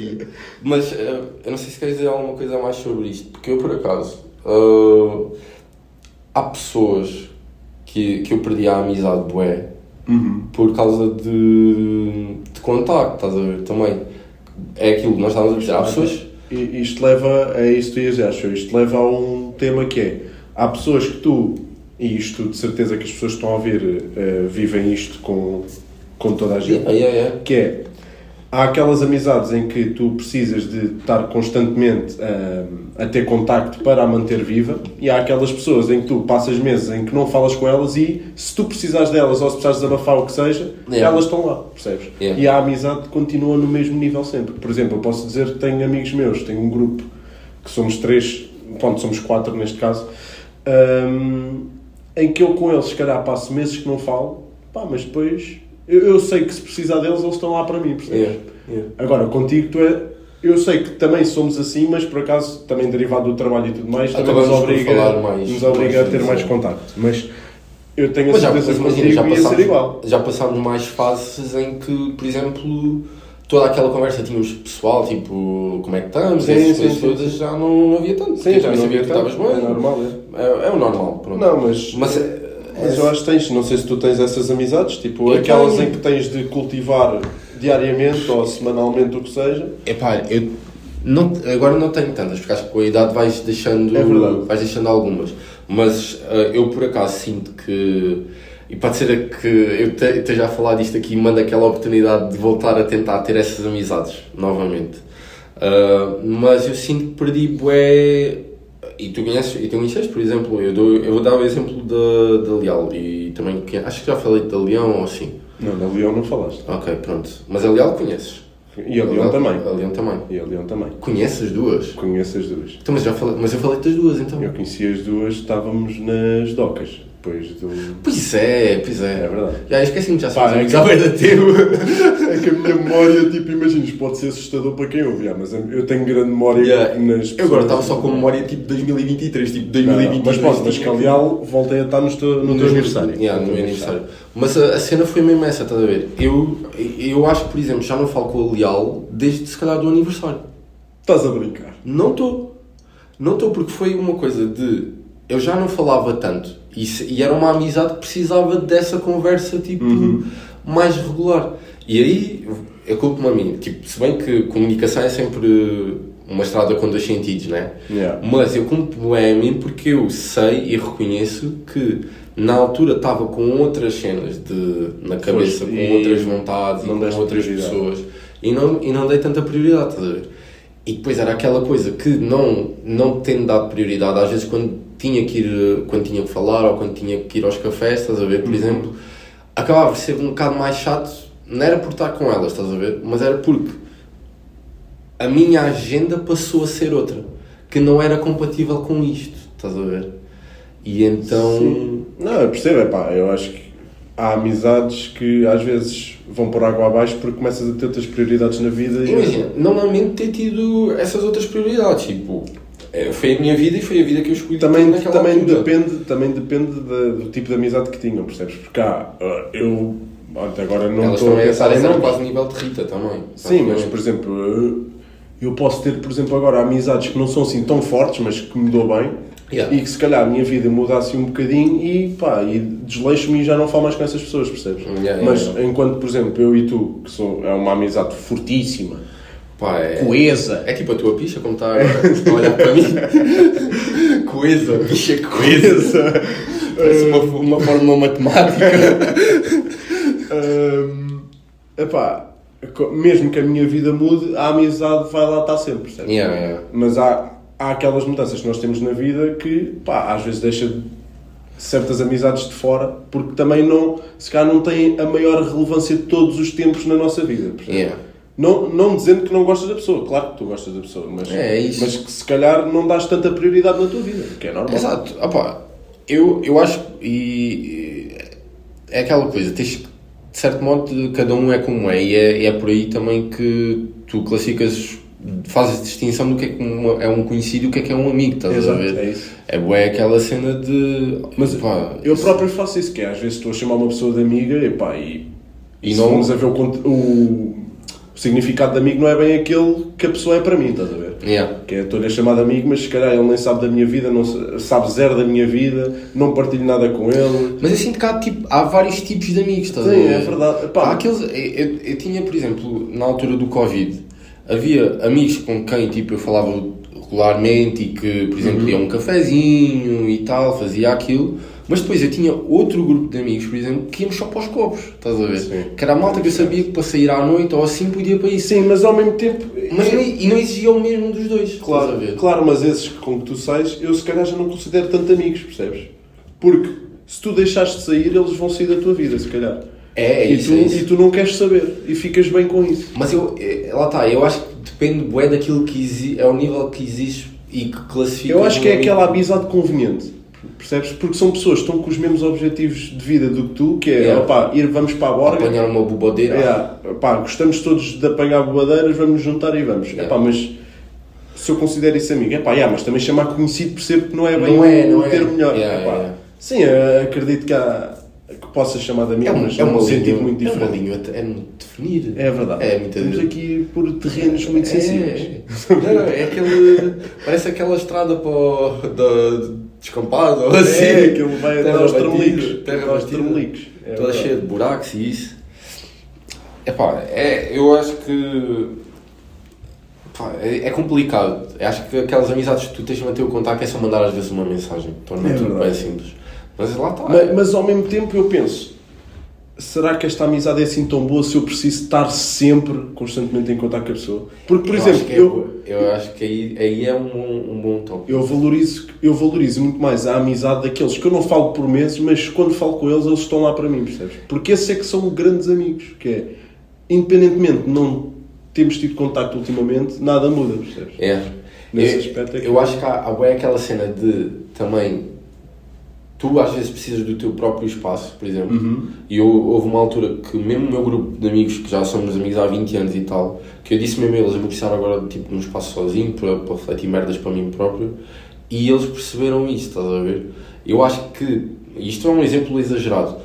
Mas eh, eu não sei se queres dizer alguma coisa mais sobre isto, porque eu por acaso eh, há pessoas que, que eu perdi a amizade bué uhum. por causa de, de contacto, estás a ver? Também é aquilo que nós estávamos a dizer. Há pessoas. E isto leva, ias dizer, acho eu, isto leva a um tema que é, há pessoas que tu, e isto de certeza que as pessoas que estão a ouvir eh, vivem isto com, com toda a gente, Yeah, yeah, yeah. que é, há aquelas amizades em que tu precisas de estar constantemente uh, a ter contacto para a manter viva e há aquelas pessoas em que tu passas meses em que não falas com elas e se tu precisares delas ou se precisares desabafar o que seja, yeah. elas estão lá, percebes? Yeah. E a amizade continua no mesmo nível sempre. Por exemplo, eu posso dizer que tenho amigos meus, tenho um grupo que somos três, pronto, somos quatro neste caso, um, em que eu com eles se calhar passo meses que não falo, pá, mas depois eu, eu, sei que se precisar deles, eles estão lá para mim, percebes? Yeah, yeah. Agora, contigo, tu é. Eu sei que também somos assim, mas por acaso, também derivado do trabalho e tudo mais, também nos obriga, mais, nos obriga mais, a ter mais contacto. Mas eu tenho a mas certeza que contigo já passámos, ser igual. Já passámos mais fases em que, por exemplo, toda aquela conversa tínhamos pessoal, tipo, como é que estamos, sim, essas coisas todas, já não, não havia tanto. Sim, já não havia tanto. Estavas bem. É normal, é. É, é o normal, pronto. Não, mas... mas mas eu acho que tens, não sei se tu tens essas amizades, tipo eu aquelas tenho. em que tens de cultivar diariamente ou semanalmente, o que seja. Epá, eu não, agora não tenho tantas, porque acho que com a idade vais deixando, é vais deixando algumas. Mas uh, eu por acaso sinto que, e pode ser que eu esteja a falar disto aqui e mando aquela oportunidade de voltar a tentar ter essas amizades novamente. Uh, mas eu sinto que perdi bué e tu conheces, e tu conheces, por exemplo, eu, dou, eu vou dar o exemplo da, da Leal e também acho que já falei da Leão ou assim. Não, da Leão não falaste. Ok, pronto. Mas a Leal conheces. E a Leão também. A Leão também. E a Leão também. Conheces as duas? Conheço as duas. Então, mas, já falei, mas eu falei das duas então. Eu conheci as duas, estávamos nas docas depois do. Pois é, pois é. É verdade. Já esqueci-me, já sabes. É da teu. é que a minha memória, tipo, imaginas, pode ser assustador para quem ouve, mas eu tenho grande memória yeah. nas Eu agora estava só com memória tipo 2023, tipo 2023. mas pode, mas Calial voltei a estar no teu, no teu aniversário. Yeah, no meu aniversário. Mas a, a, cena foi mesmo essa, estás a ver? Eu, eu acho que, por exemplo, já não falo com o Leal desde se calhar do aniversário. Estás a brincar? Não estou. Não estou porque foi uma coisa de. Eu já não falava tanto e, e, era uma amizade que precisava dessa conversa tipo uhum. mais regular. E aí eu culpo-me a mim. Tipo, se bem que comunicação é sempre uma estrada com dois sentidos, né? Yeah. Mas eu culpo-me a mim porque eu sei e reconheço que na altura estava com outras cenas de, na cabeça, Poxa, com outras vontades com outras pessoas e não, e não dei tanta prioridade, estás a ver? E depois era aquela coisa que não, não tendo dado prioridade, às vezes quando tinha que ir, quando tinha que falar ou quando tinha que ir aos cafés, estás a ver, por uhum. exemplo, acabava por ser um bocado mais chato, não era por estar com elas, estás a ver, mas era porque a minha agenda passou a ser outra, que não era compatível com isto, estás a ver? E então. Sim. Não, eu percebo, é pá, eu acho que há amizades que às vezes vão por água abaixo porque começas a ter outras prioridades na vida. Imagina, e... não lamento ter tido essas outras prioridades, tipo, é, foi a minha vida e foi a vida que eu escolhi também também altura. depende também depende de, do tipo de amizade que tinham percebes porque há eu agora não estou a pensar em quase nível de Rita também sim mas por exemplo eu posso ter por exemplo agora amizades que não são assim tão fortes mas que me dou bem Yeah. E que se calhar a minha vida mudasse um bocadinho e pá, e desleixo-me e já não falo mais com essas pessoas, percebes? Yeah, Mas yeah. enquanto, por exemplo, eu e tu, que sou, é uma amizade fortíssima, pá, é, coesa. É tipo a tua picha, como está a olhar para mim. coesa, picha coesa. Parece uma, uma fórmula matemática. um, epá, mesmo que a minha vida mude, a amizade vai lá estar sempre, percebes? Mas há há aquelas mudanças que nós temos na vida que, pá, às vezes deixa certas amizades de fora, porque também não, se calhar não têm a maior relevância de todos os tempos na nossa vida. Yeah. Não, não dizendo que não gostas da pessoa, claro que tu gostas da pessoa, mas, é mas que se calhar não dás tanta prioridade na tua vida, que é normal. Exato, Opa, eu, eu acho e é aquela coisa, tens de certo modo cada um é como é e é, é por aí também que tu classificas fazes distinção do que é, que um, é um conhecido e o que é que é um amigo, estás Exato, a ver? É isso. É boa aquela cena de. Mas pá, eu isso... próprio faço isso, que é às vezes estou a chamar uma pessoa de amiga e pá, e, e não vamos a ver o, o, o, significado de amigo não é bem aquele que a pessoa é para mim, estás a ver? Yeah. Que é estou-lhe a chamar de amigo, mas se calhar ele nem sabe da minha vida, não sabe zero da minha vida, não partilho nada com ele. Mas assim, cá, tipo, há vários tipos de amigos, estás Sim, a ver? é verdade. Pá, há aqueles, eu, eu, eu tinha, por exemplo, na altura do Covid havia amigos com quem tipo, eu falava regularmente e que, por exemplo, Uhum. ia a um cafezinho e tal, fazia aquilo. Mas depois eu tinha outro grupo de amigos, por exemplo, que íamos só para os copos, estás a ver? Sim. Que era a malta que eu sabia que para sair à noite ou assim podia para isso. Sim, mas ao mesmo tempo. Mas não, e não exigia o mesmo dos dois, estás a Claro, ver? claro, mas esses com que tu sais, eu se calhar já não considero tanto amigos, percebes? Porque se tu deixares de sair, eles vão sair da tua vida, se calhar. É, é e, isso, tu, é isso. e tu não queres saber e ficas bem com isso. Mas eu, eh, lá está, eu acho que depende bué daquilo que existe, é o nível que existe e que classifica. Eu acho que é aquela amizade conveniente, percebes? Porque são pessoas que estão com os mesmos objetivos de vida do que tu, que é, Yeah. opá, ir, vamos para a borga. Apanhar uma bobadeira. É, pá, gostamos todos de apanhar bobadeiras, vamos nos juntar e vamos. Yeah. Epá, mas se eu considero isso amigo, epá, yeah, mas também chamar conhecido percebo que não é bem Não é, o não é. termo melhor. Yeah, Epá, yeah. Sim, acredito que, há, possa chamar de amigo, É um, mas é uma sentido muito é diferente. é muito definir. É verdade. É muito Estamos aqui por terrenos muito sensíveis. É, não, não, é aquele. Parece aquela estrada para o, da, descampada ou assim. É, aquilo vai até Terra aos batida, Tremelicos. Terra aos batida. Tremelicos. É toda cheia de buracos e isso. Epá, é, eu acho que. pá, é, é complicado. Eu acho que aquelas amizades que tu tens de manter o contacto é só mandar às vezes uma mensagem. Torna É tudo bem simples. Mas lá está. Mas, mas ao mesmo tempo eu penso, será que esta amizade é assim tão boa se eu preciso estar sempre, constantemente em contato com a pessoa? Porque, por eu exemplo, acho que é, eu, eu acho que aí, aí é um, bom- um bom tópico. eu, valorizo, eu valorizo muito mais a amizade daqueles que eu não falo por meses, mas quando falo com eles, eles estão lá para mim, percebes? Porque esses é que são grandes amigos, que é, independentemente de não termos tido contacto ultimamente, nada muda, percebes? É. Nesse eu, aspecto é que- eu acho que há, há aquela cena de também tu às vezes precisas do teu próprio espaço, por exemplo. Uhum. E eu, houve uma altura que mesmo o meu grupo de amigos, que já somos amigos há 20 anos e tal, que eu disse mesmo a eles, eu vou precisar agora de tipo, um espaço sozinho para, para refletir merdas para mim próprio. E eles perceberam isso, estás a ver? Eu acho que, isto é um exemplo exagerado,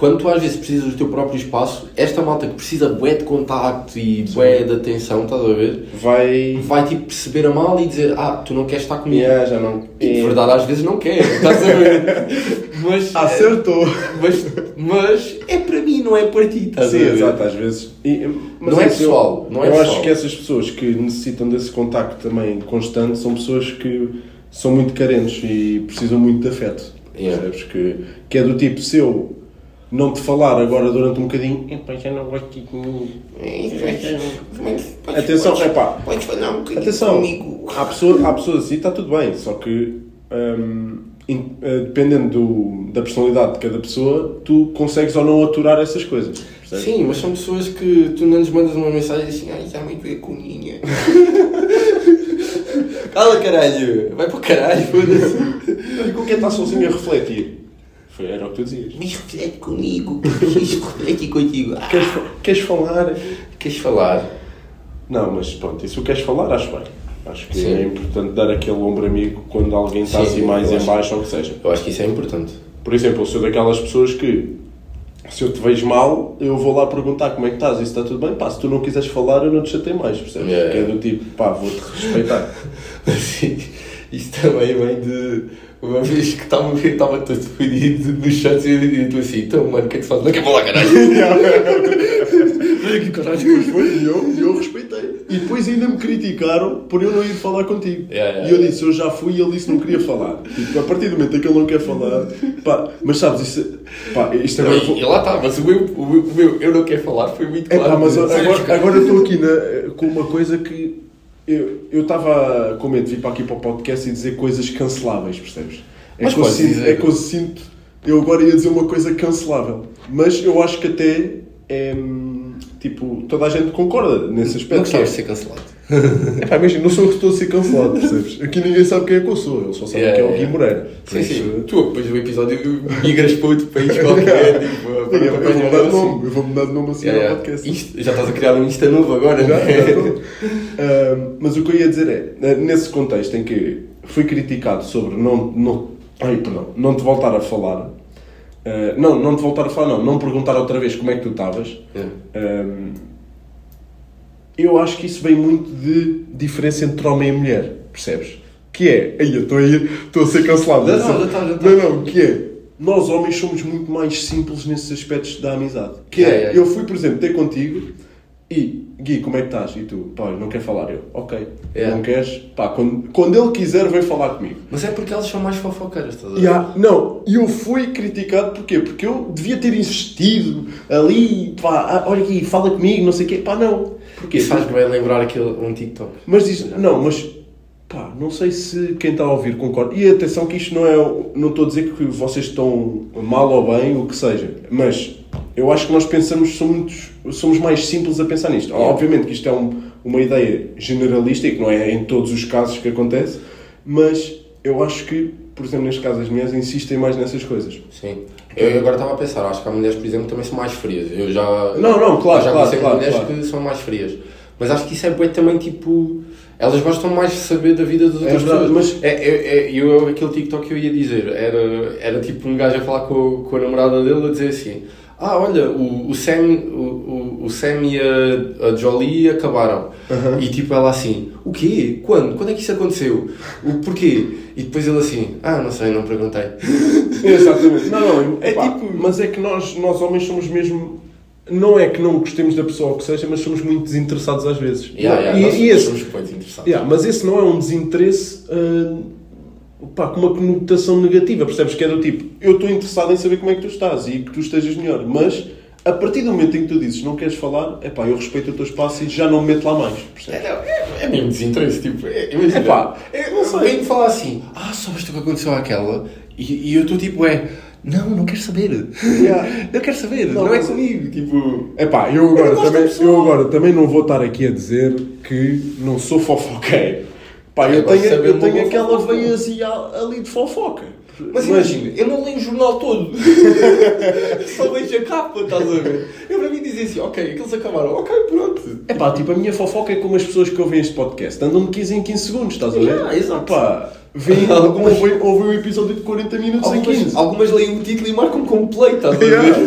quando tu às vezes precisas do teu próprio espaço, esta malta que precisa bué de contacto e bué de atenção, estás a ver? Vai... vai tipo perceber a mal e dizer ah, tu não queres estar comigo. Yeah, já não... E de verdade às vezes não quer, estás a ver? Mas, Acertou! mas, mas é para mim, não é para ti, estás Sim, a ver? exato, às vezes. E- mas Não é isso, eu- pessoal, não é eu pessoal. acho que essas pessoas que necessitam desse contacto também constante são pessoas que são muito carentes e precisam muito de afeto. Yeah. Percebes? Que, que é do tipo, se eu não te falar agora durante um bocadinho, epá, já não gosto de mim. Atenção, epá, Podes falar um bocadinho Atenção, comigo. há, pessoa, há pessoas assim, está tudo bem, só que hum, eh, dependendo do, da personalidade de cada pessoa, tu consegues ou não aturar essas coisas. percebes? Sim, mas são pessoas que tu não lhes mandas uma mensagem assim, ai, já muito é coninha. Cala caralho, vai para o caralho, foda-se. E com quem está sozinho a refletir? Foi, era o que tu dizias. Mas reflete comigo, quis refletir contigo. Ah, Queres, queres falar? queres falar? Não, mas pronto, isso o queres falar, acho bem. Acho que Sim. é importante dar aquele ombro amigo quando alguém está Sim, assim mais em baixo ou o que seja. Eu acho que isso é importante. Por exemplo, eu sou daquelas pessoas que se eu te vejo mal, eu vou lá perguntar como é que estás, isso está tudo bem, pá, se tu não quiseres falar, eu não te chatei mais, percebes? Yeah. Que é do tipo, pá, vou-te respeitar. Sim, isso também vem de. Uma vez que estava estava todo fodido no chat e tu assim, então mano, o que é que se faz? Não quer falar, caralho! Olha que caralho! E eu, eu respeitei. E depois ainda me criticaram por eu não ir falar contigo. Yeah, yeah. E eu disse, eu já fui e ele disse que não queria falar. Tipo, a partir do momento em que ele não quer falar, pá, mas sabes, isso, pá, isto agora... E, e lá está, mas o meu, o, meu, o meu eu não quero falar foi muito É claro. pá, mas agora, cara? agora eu estou aqui na- com uma coisa que eu estava com medo de vir para aqui para o podcast e dizer coisas canceláveis, percebes? É Mas que eu sinto, é que eu sinto, eu agora ia dizer uma coisa cancelável, mas eu acho que até é hum, tipo, toda a gente concorda nesse Não aspecto. queres sabe? ser cancelado. É pá, imagina, não sou eu que estou a ser cancelado, percebes? Aqui ninguém sabe quem é que eu sou, eles só sabem Yeah, quem é o yeah. Gui Moreira. Sim, sim. Tu, depois do episódio, migras para outro país qualquer. tipo, Eu, eu vou mudar de assim. nome, eu vou mudar de nome assim Yeah, ao podcast. Insta- já estás a criar um Insta novo agora, Já, né? já. Ah, mas o que eu ia dizer é, eh, nesse contexto em que fui criticado sobre não, não, ai, perdão, não te voltar a falar, ah, não, não te voltar a falar, não, não perguntar outra vez como é que tu estavas, Yeah. ah, eu acho que isso vem muito de diferença entre homem e mulher, percebes? Que é, aí eu estou aí, estou a ser cancelado. Não, não, está. Não, não, que é, nós homens somos muito mais simples nesses aspectos da amizade. Que é, Yeah, yeah. eu fui, por exemplo, ter contigo E, Gui, como é que estás? E tu, pá, não quer falar? Eu, ok. Yeah. Não queres? Pá, quando, quando ele quiser, vem falar comigo. Mas é porque eles são mais fofoqueiras, estás a ver? Yeah, não, eu fui criticado porquê? Porque eu devia ter insistido ali, pá, olha aqui, fala comigo, não sei o quê. Pá, não. Porquê? Isso faz bem lembrar aquele, um TikTok. Mas diz, não, mas pá, não sei se quem está a ouvir concorda. E atenção que isto não é, não estou a dizer que vocês estão mal ou bem, o que seja, mas eu acho que nós pensamos, somos, somos mais simples a pensar nisto. Obviamente que isto é um- uma ideia generalista e que não é em todos os casos que acontece, mas eu acho que, por exemplo, neste caso as mulheres insistem mais nessas coisas. Sim. Eu agora estava a pensar, acho que há mulheres, por exemplo, também são mais frias. Eu já. Não, não, claro, já claro, claro, mulheres claro. que são mais frias. Mas acho que isso é bem também tipo. Elas gostam mais de saber da vida das outras verdade, pessoas. mas- É, é, é, eu, aquele TikTok que eu ia dizer era, era tipo um gajo a falar com, com a namorada dele a dizer assim: Ah, olha, o, o, Sam, o, o, Sam e a, a Jolie acabaram. E tipo ela assim: O quê? Quando? Quando é que isso aconteceu? O porquê? E depois ele assim: Ah, não sei, não perguntei. Exatamente. Não, não, É tipo- Mas é que nós, nós homens somos mesmo. Não é que não gostemos da pessoa ou que seja, mas somos muito desinteressados às vezes. Yeah, yeah, e, nós e esse, somos muito interessados. yeah, mas esse não é um desinteresse ah, pá, com uma conotação negativa, percebes? Que é do tipo, eu estou interessado em saber como é que tu estás e que tu estejas melhor, mas a partir do momento em que tu dizes não queres falar, é pá, eu respeito o teu espaço e já não me meto lá mais, percebes? É, não, é, é mesmo desinteresse, tipo, é, imagina, Epá, é, não sei. vem-me falar assim, ah, soubeste o que aconteceu àquela? E, e eu estou tipo, é, não, não quero saber, Yeah. não quero saber, Não, não, é comigo, tipo... Epá, eu agora, Eu também, eu agora também não vou estar aqui a dizer que não sou fofoqueiro. Pá, eu Eu tenho, eu tenho aquela fofoca. veiazinha ali de fofoca. Mas imagina, eu não leio o jornal todo, só vejo a capa, estás a ver? Eu para mim dizer assim, ok, aqueles acabaram, ok, pronto. Epá, tipo, a minha fofoca é como as pessoas que ouvem este podcast. Andam de 15 em 15 segundos, estás a ver? Yeah, exato. Epá, vem, Algumas- ouvem, ouvem um episódio de 40 minutos em 15. Algumas, algumas leem o título e marcam como play, estás a ver? Yeah.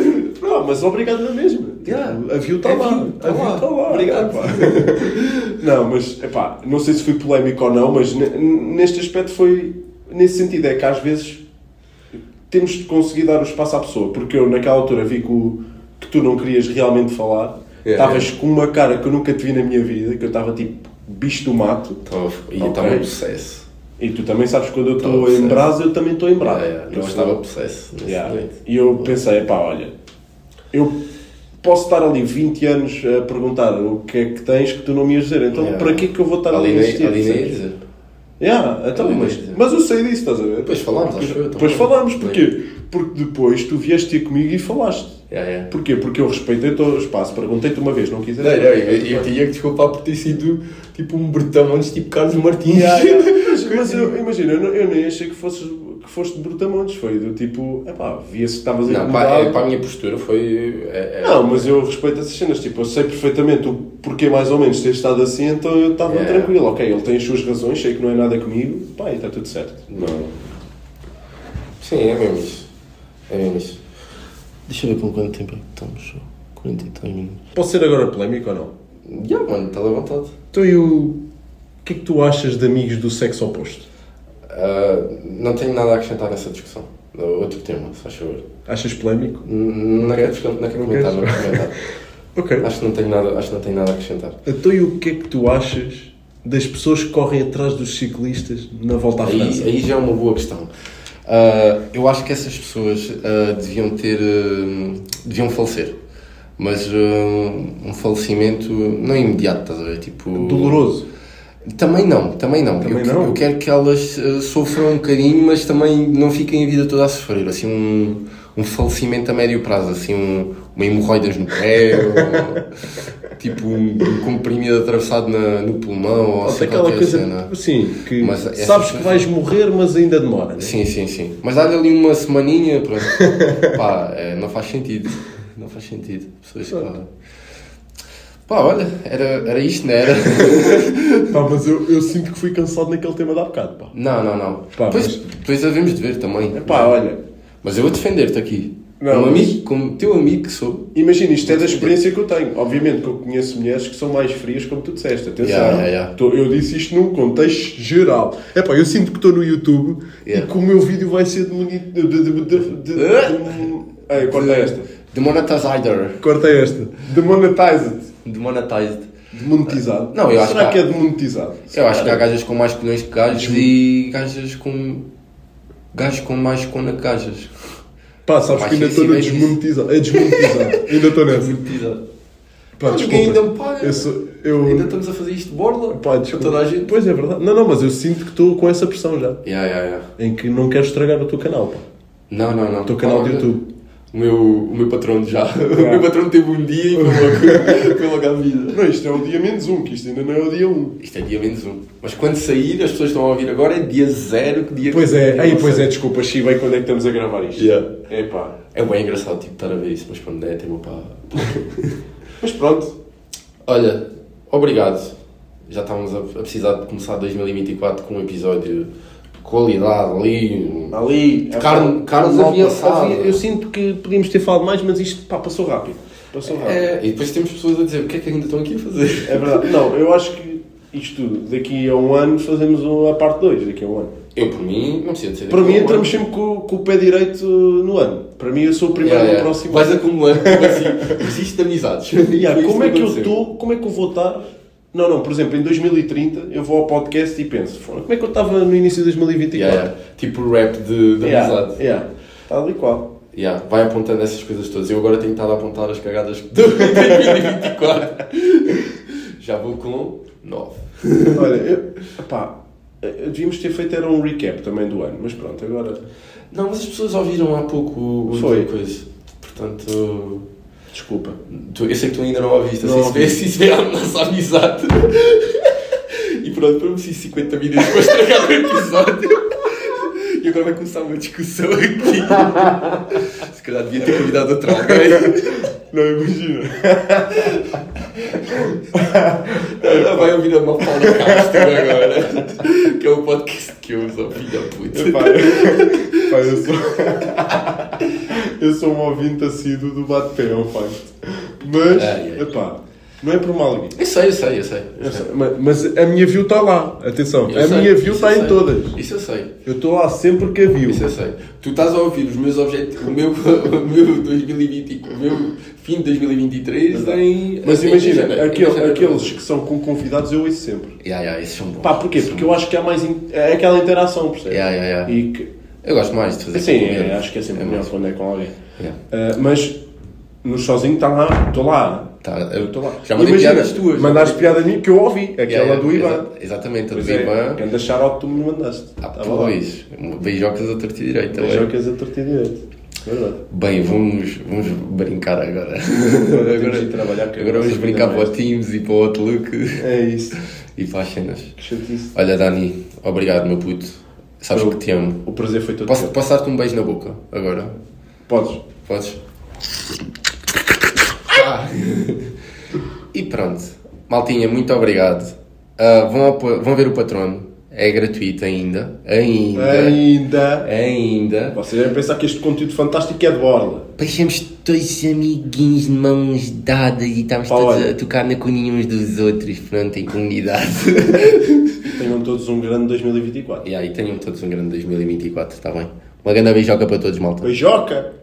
Não, mas obrigado na mesma. Yeah. Tipo, a view está É lá. view, tá a view lá. está lá. Obrigado. Epá. não, mas epá, não sei se fui polémico ou não, mas ne- neste aspecto foi nesse sentido. É que às vezes temos de conseguir dar o espaço à pessoa, porque eu naquela altura vi que, o- que tu não querias realmente falar. Yeah, Estavas com uma cara que eu nunca te vi na minha vida, que eu estava tipo bicho do mato. Então, e estava obsesso. E tu também sabes que quando eu estou em obsesso. brasa, eu também estou em brasa. Yeah, yeah, Eu estava obsesso Yeah. E eu pensei, pá, olha, eu posso estar ali 20 anos a perguntar o que é que tens que tu não me ias dizer, então Yeah. para que é que eu vou estar ali, Ali a insistir? ali nem dizer. Yeah, então, nem mas, mas eu sei disso, estás a ver? Depois falámos, acho eu. Depois falámos, porquê? Porque depois tu vieste ter comigo e falaste. Yeah, yeah. Porquê? Porque eu respeitei o teu espaço, perguntei-te uma vez, não quiseres. Não, não, eu, eu tinha que desculpar por ter sido tipo um brutamontes tipo Carlos Martins. Yeah. Mas, mas eu, imagina, eu, eu nem achei que, fosses, que foste de Brutamontes, foi do tipo, epá, via-se que estavas Não, incomodado. pá, é, para a minha postura foi. É, é- Não, mas eu respeito essas cenas, tipo, eu sei perfeitamente o porquê mais ou menos ter estado assim, então eu estava Yeah. tranquilo, ok, ele tem as suas razões, sei que não é nada comigo, pá, e está tudo certo. Não. Sim, é mesmo isso. É mesmo isso. Deixa eu ver com quanto tempo é que estamos. 43 minutos. Posso ser agora polémico ou não? Já, mano, está à vontade. Então e o... o que é que tu achas de amigos do sexo oposto? Ah, não tenho nada a acrescentar nessa discussão. Outro tema, se faz favor. Achas polémico? N- Não quero, não quero Não comentar, não quero comentar. Acho que não tenho nada, acho que não tenho nada a acrescentar. Então e o que é que tu achas das pessoas que correm atrás dos ciclistas na volta à Aí, França? aí já é uma boa questão. Ah, eu acho que essas pessoas ah, deviam ter. deviam falecer. Mas um falecimento não imediato, estás a ver? Tipo. Doloroso. Também não, também não. Também eu, não? eu quero que elas ah, sofram um bocadinho, mas também não fiquem a vida toda a sofrer. Assim, um, um falecimento a médio prazo, assim, um, uma hemorroidas no pé, ou, tipo um, um comprimido atravessado na, no pulmão, ou Ou assim, aquela qualquer coisa, cena. sim, que Mas sabes que vais morrer, mas ainda demora, né? Sim, sim, sim. Mas dá-lhe ali uma semaninha, pronto. Pá, é, não faz sentido. Não faz sentido. Pessoas lá... Pá, olha, era, era isto, não era? Pá, mas eu, eu sinto que fui cansado naquele tema de há bocado, pá. Não, não, não. Pá, depois, mas- depois havemos de ver também. Pá, olha, Mas eu vou defender-te aqui. Não, como mas- amigo, como teu amigo que sou. imagina, isto é da experiência que eu tenho. Obviamente que eu conheço mulheres que são mais frias, como tu disseste. Atenção, Yeah, yeah, yeah. Tô- eu disse isto num contexto geral. É pá, eu sinto que estou no YouTube e que o meu vídeo vai ser de... moni- de, de, de, de, de, Ei, corta esta. Demonetizer. Corta esta. Demonetized. Demonetized. Demonetizado? Não, eu acho Será que que, há- é demonetizado? Eu acho que há gajas com mais colhões que gajos e gajas com. gajos com mais cona que gajas. Pá, sabes Mais que ainda estou na sensíveis. desmonetizado. É desmonetizado. ainda estou nessa. Demonetizado. Pá, Ninguém desculpa. ainda me paga. Eu sou- eu- Ainda estamos a fazer isto de borla Pá, desculpa. toda a gente. Pois é verdade. Não, não, mas eu sinto que estou com essa pressão já. Yeah, yeah, yeah. Em que não quero estragar o teu canal, pá. Não, não, não. O teu canal Olha, de YouTube. O meu, o meu patrão já. O meu patrão teve um dia e foi logo, foi logo à vida. Não, isto é o dia menos um, que isto ainda não é o dia um. Isto é dia menos um. Mas quando sair, as pessoas estão a ouvir agora, é dia zero. Que dia Pois é, aí pois é, desculpa, Chiba, quando é que estamos a gravar isto? Yeah. É pá. É bem engraçado tipo, estar a ver isso, mas quando é, pá. Mas pronto. Olha, obrigado. Já estávamos a, a precisar de começar 2024 com um episódio qualidade ali. Ali, Carne- mal havia- havia- Eu sinto que podíamos ter falado mais, mas isto pá, passou rápido. Passou rápido. É, e depois temos pessoas a dizer o que é que ainda estão aqui a fazer. É verdade. Não, eu acho que isto tudo, daqui a um ano fazemos a parte 2, daqui a um ano. Eu, por mim, não precisa de ser Para mim entramos sempre com, com o pé direito no ano. Para mim eu sou o primeiro Yeah, no yeah. próximo Vais ano. acumulando, assim, existe de amizades. Yeah, como é que eu estou, como é que eu vou estar? Não, não, por exemplo, em 2030 eu vou ao podcast e penso, "Foda, como é que eu estava no início de 2024? Yeah, yeah. Tipo o rap de, de Yeah, amizade. yeah. Tal e qual. Yeah, vai apontando essas coisas todas. Eu agora tenho estado a apontar as cagadas de 2024. Já vou com 9. Olha, eu, epá, eh, devíamos ter feito era um recap também do ano, mas pronto, agora. Não, mas as pessoas ouviram há pouco o Foi. coisa. Portanto, Desculpa. tu, eu sei que tu ainda não ouviste. Não Assim, se ouvi. se isso vê a nossa amizade. e pronto, para preciso 50 minutos para estragar o episódio. E agora vai começar uma discussão aqui. Se calhar devia ter convidado outro alguém. Não, imagina. Ela vai ouvir a Mafalda Castro agora. Que é o podcast que eu uso, filho da puta. Pá, eu sou. Eu sou um ouvinte assíduo do bate-pé, é um facto. Mas, Ai, ai. epá, não é por mal alguém. Eu sei, eu sei, eu sei. eu Eu sei. sei, Mas, mas a minha view está lá, atenção. Eu a sei, minha view está em todas. Isso eu sei. Eu estou lá sempre que a view. Isso eu sei. Tu estás a ouvir os meus objetivos, o meu, o meu 2020, o meu fim de 2023 em. Mas em imagina, aquele- em janeiro. aqueles que são com convidados eu ouço sempre. Yeah, yeah, esses são bons. Pá, porquê? Porque eu acho que há mais. in- É aquela interação, percebes? Yeah, yeah, yeah. E que. Eu gosto mais de fazer Sim, com é, acho que é sempre É melhor quando é com alguém. Yeah. Ah, mas no sozinho está lá, estou lá. Tá, Eu estou lá. Já mandei Imagina, piadas tuas. Mandaste piada a mim que eu ouvi, aquela Yeah, yeah, do Ivan. exa- Exatamente, a do é, Ivan. Ganda shout tu me mandaste. Ah, lá. pois. Beijocas a torta e direita. Beijocas a torta direito. Verdade. Bem, vamos, vamos brincar agora. Agora trabalhar, que agora vamos brincar é para o. Teams e para o Outlook É isso. e para as cenas. Que chatice. Olha, Dani, obrigado, meu puto. Sabes Eu- que te amo. O prazer foi todo Posso, teu. posso dar-te um beijo na boca agora? Podes. Podes? Ah. e pronto. Maltinha, muito obrigado. Ah, vão, ao vão ver o patrono. É gratuito ainda. Ainda. Ainda. Ainda. Vocês devem pensar que este conteúdo fantástico é de borla. Parecemos todos amiguinhos de mãos dadas e estamos Pá, todos olha. a tocar na coninha uns dos outros, pronto, em comunidade. Tenham todos um grande 2024. e aí, tenham todos um grande 2024, está bem? Uma grande beijoca para todos, malta. Beijoca!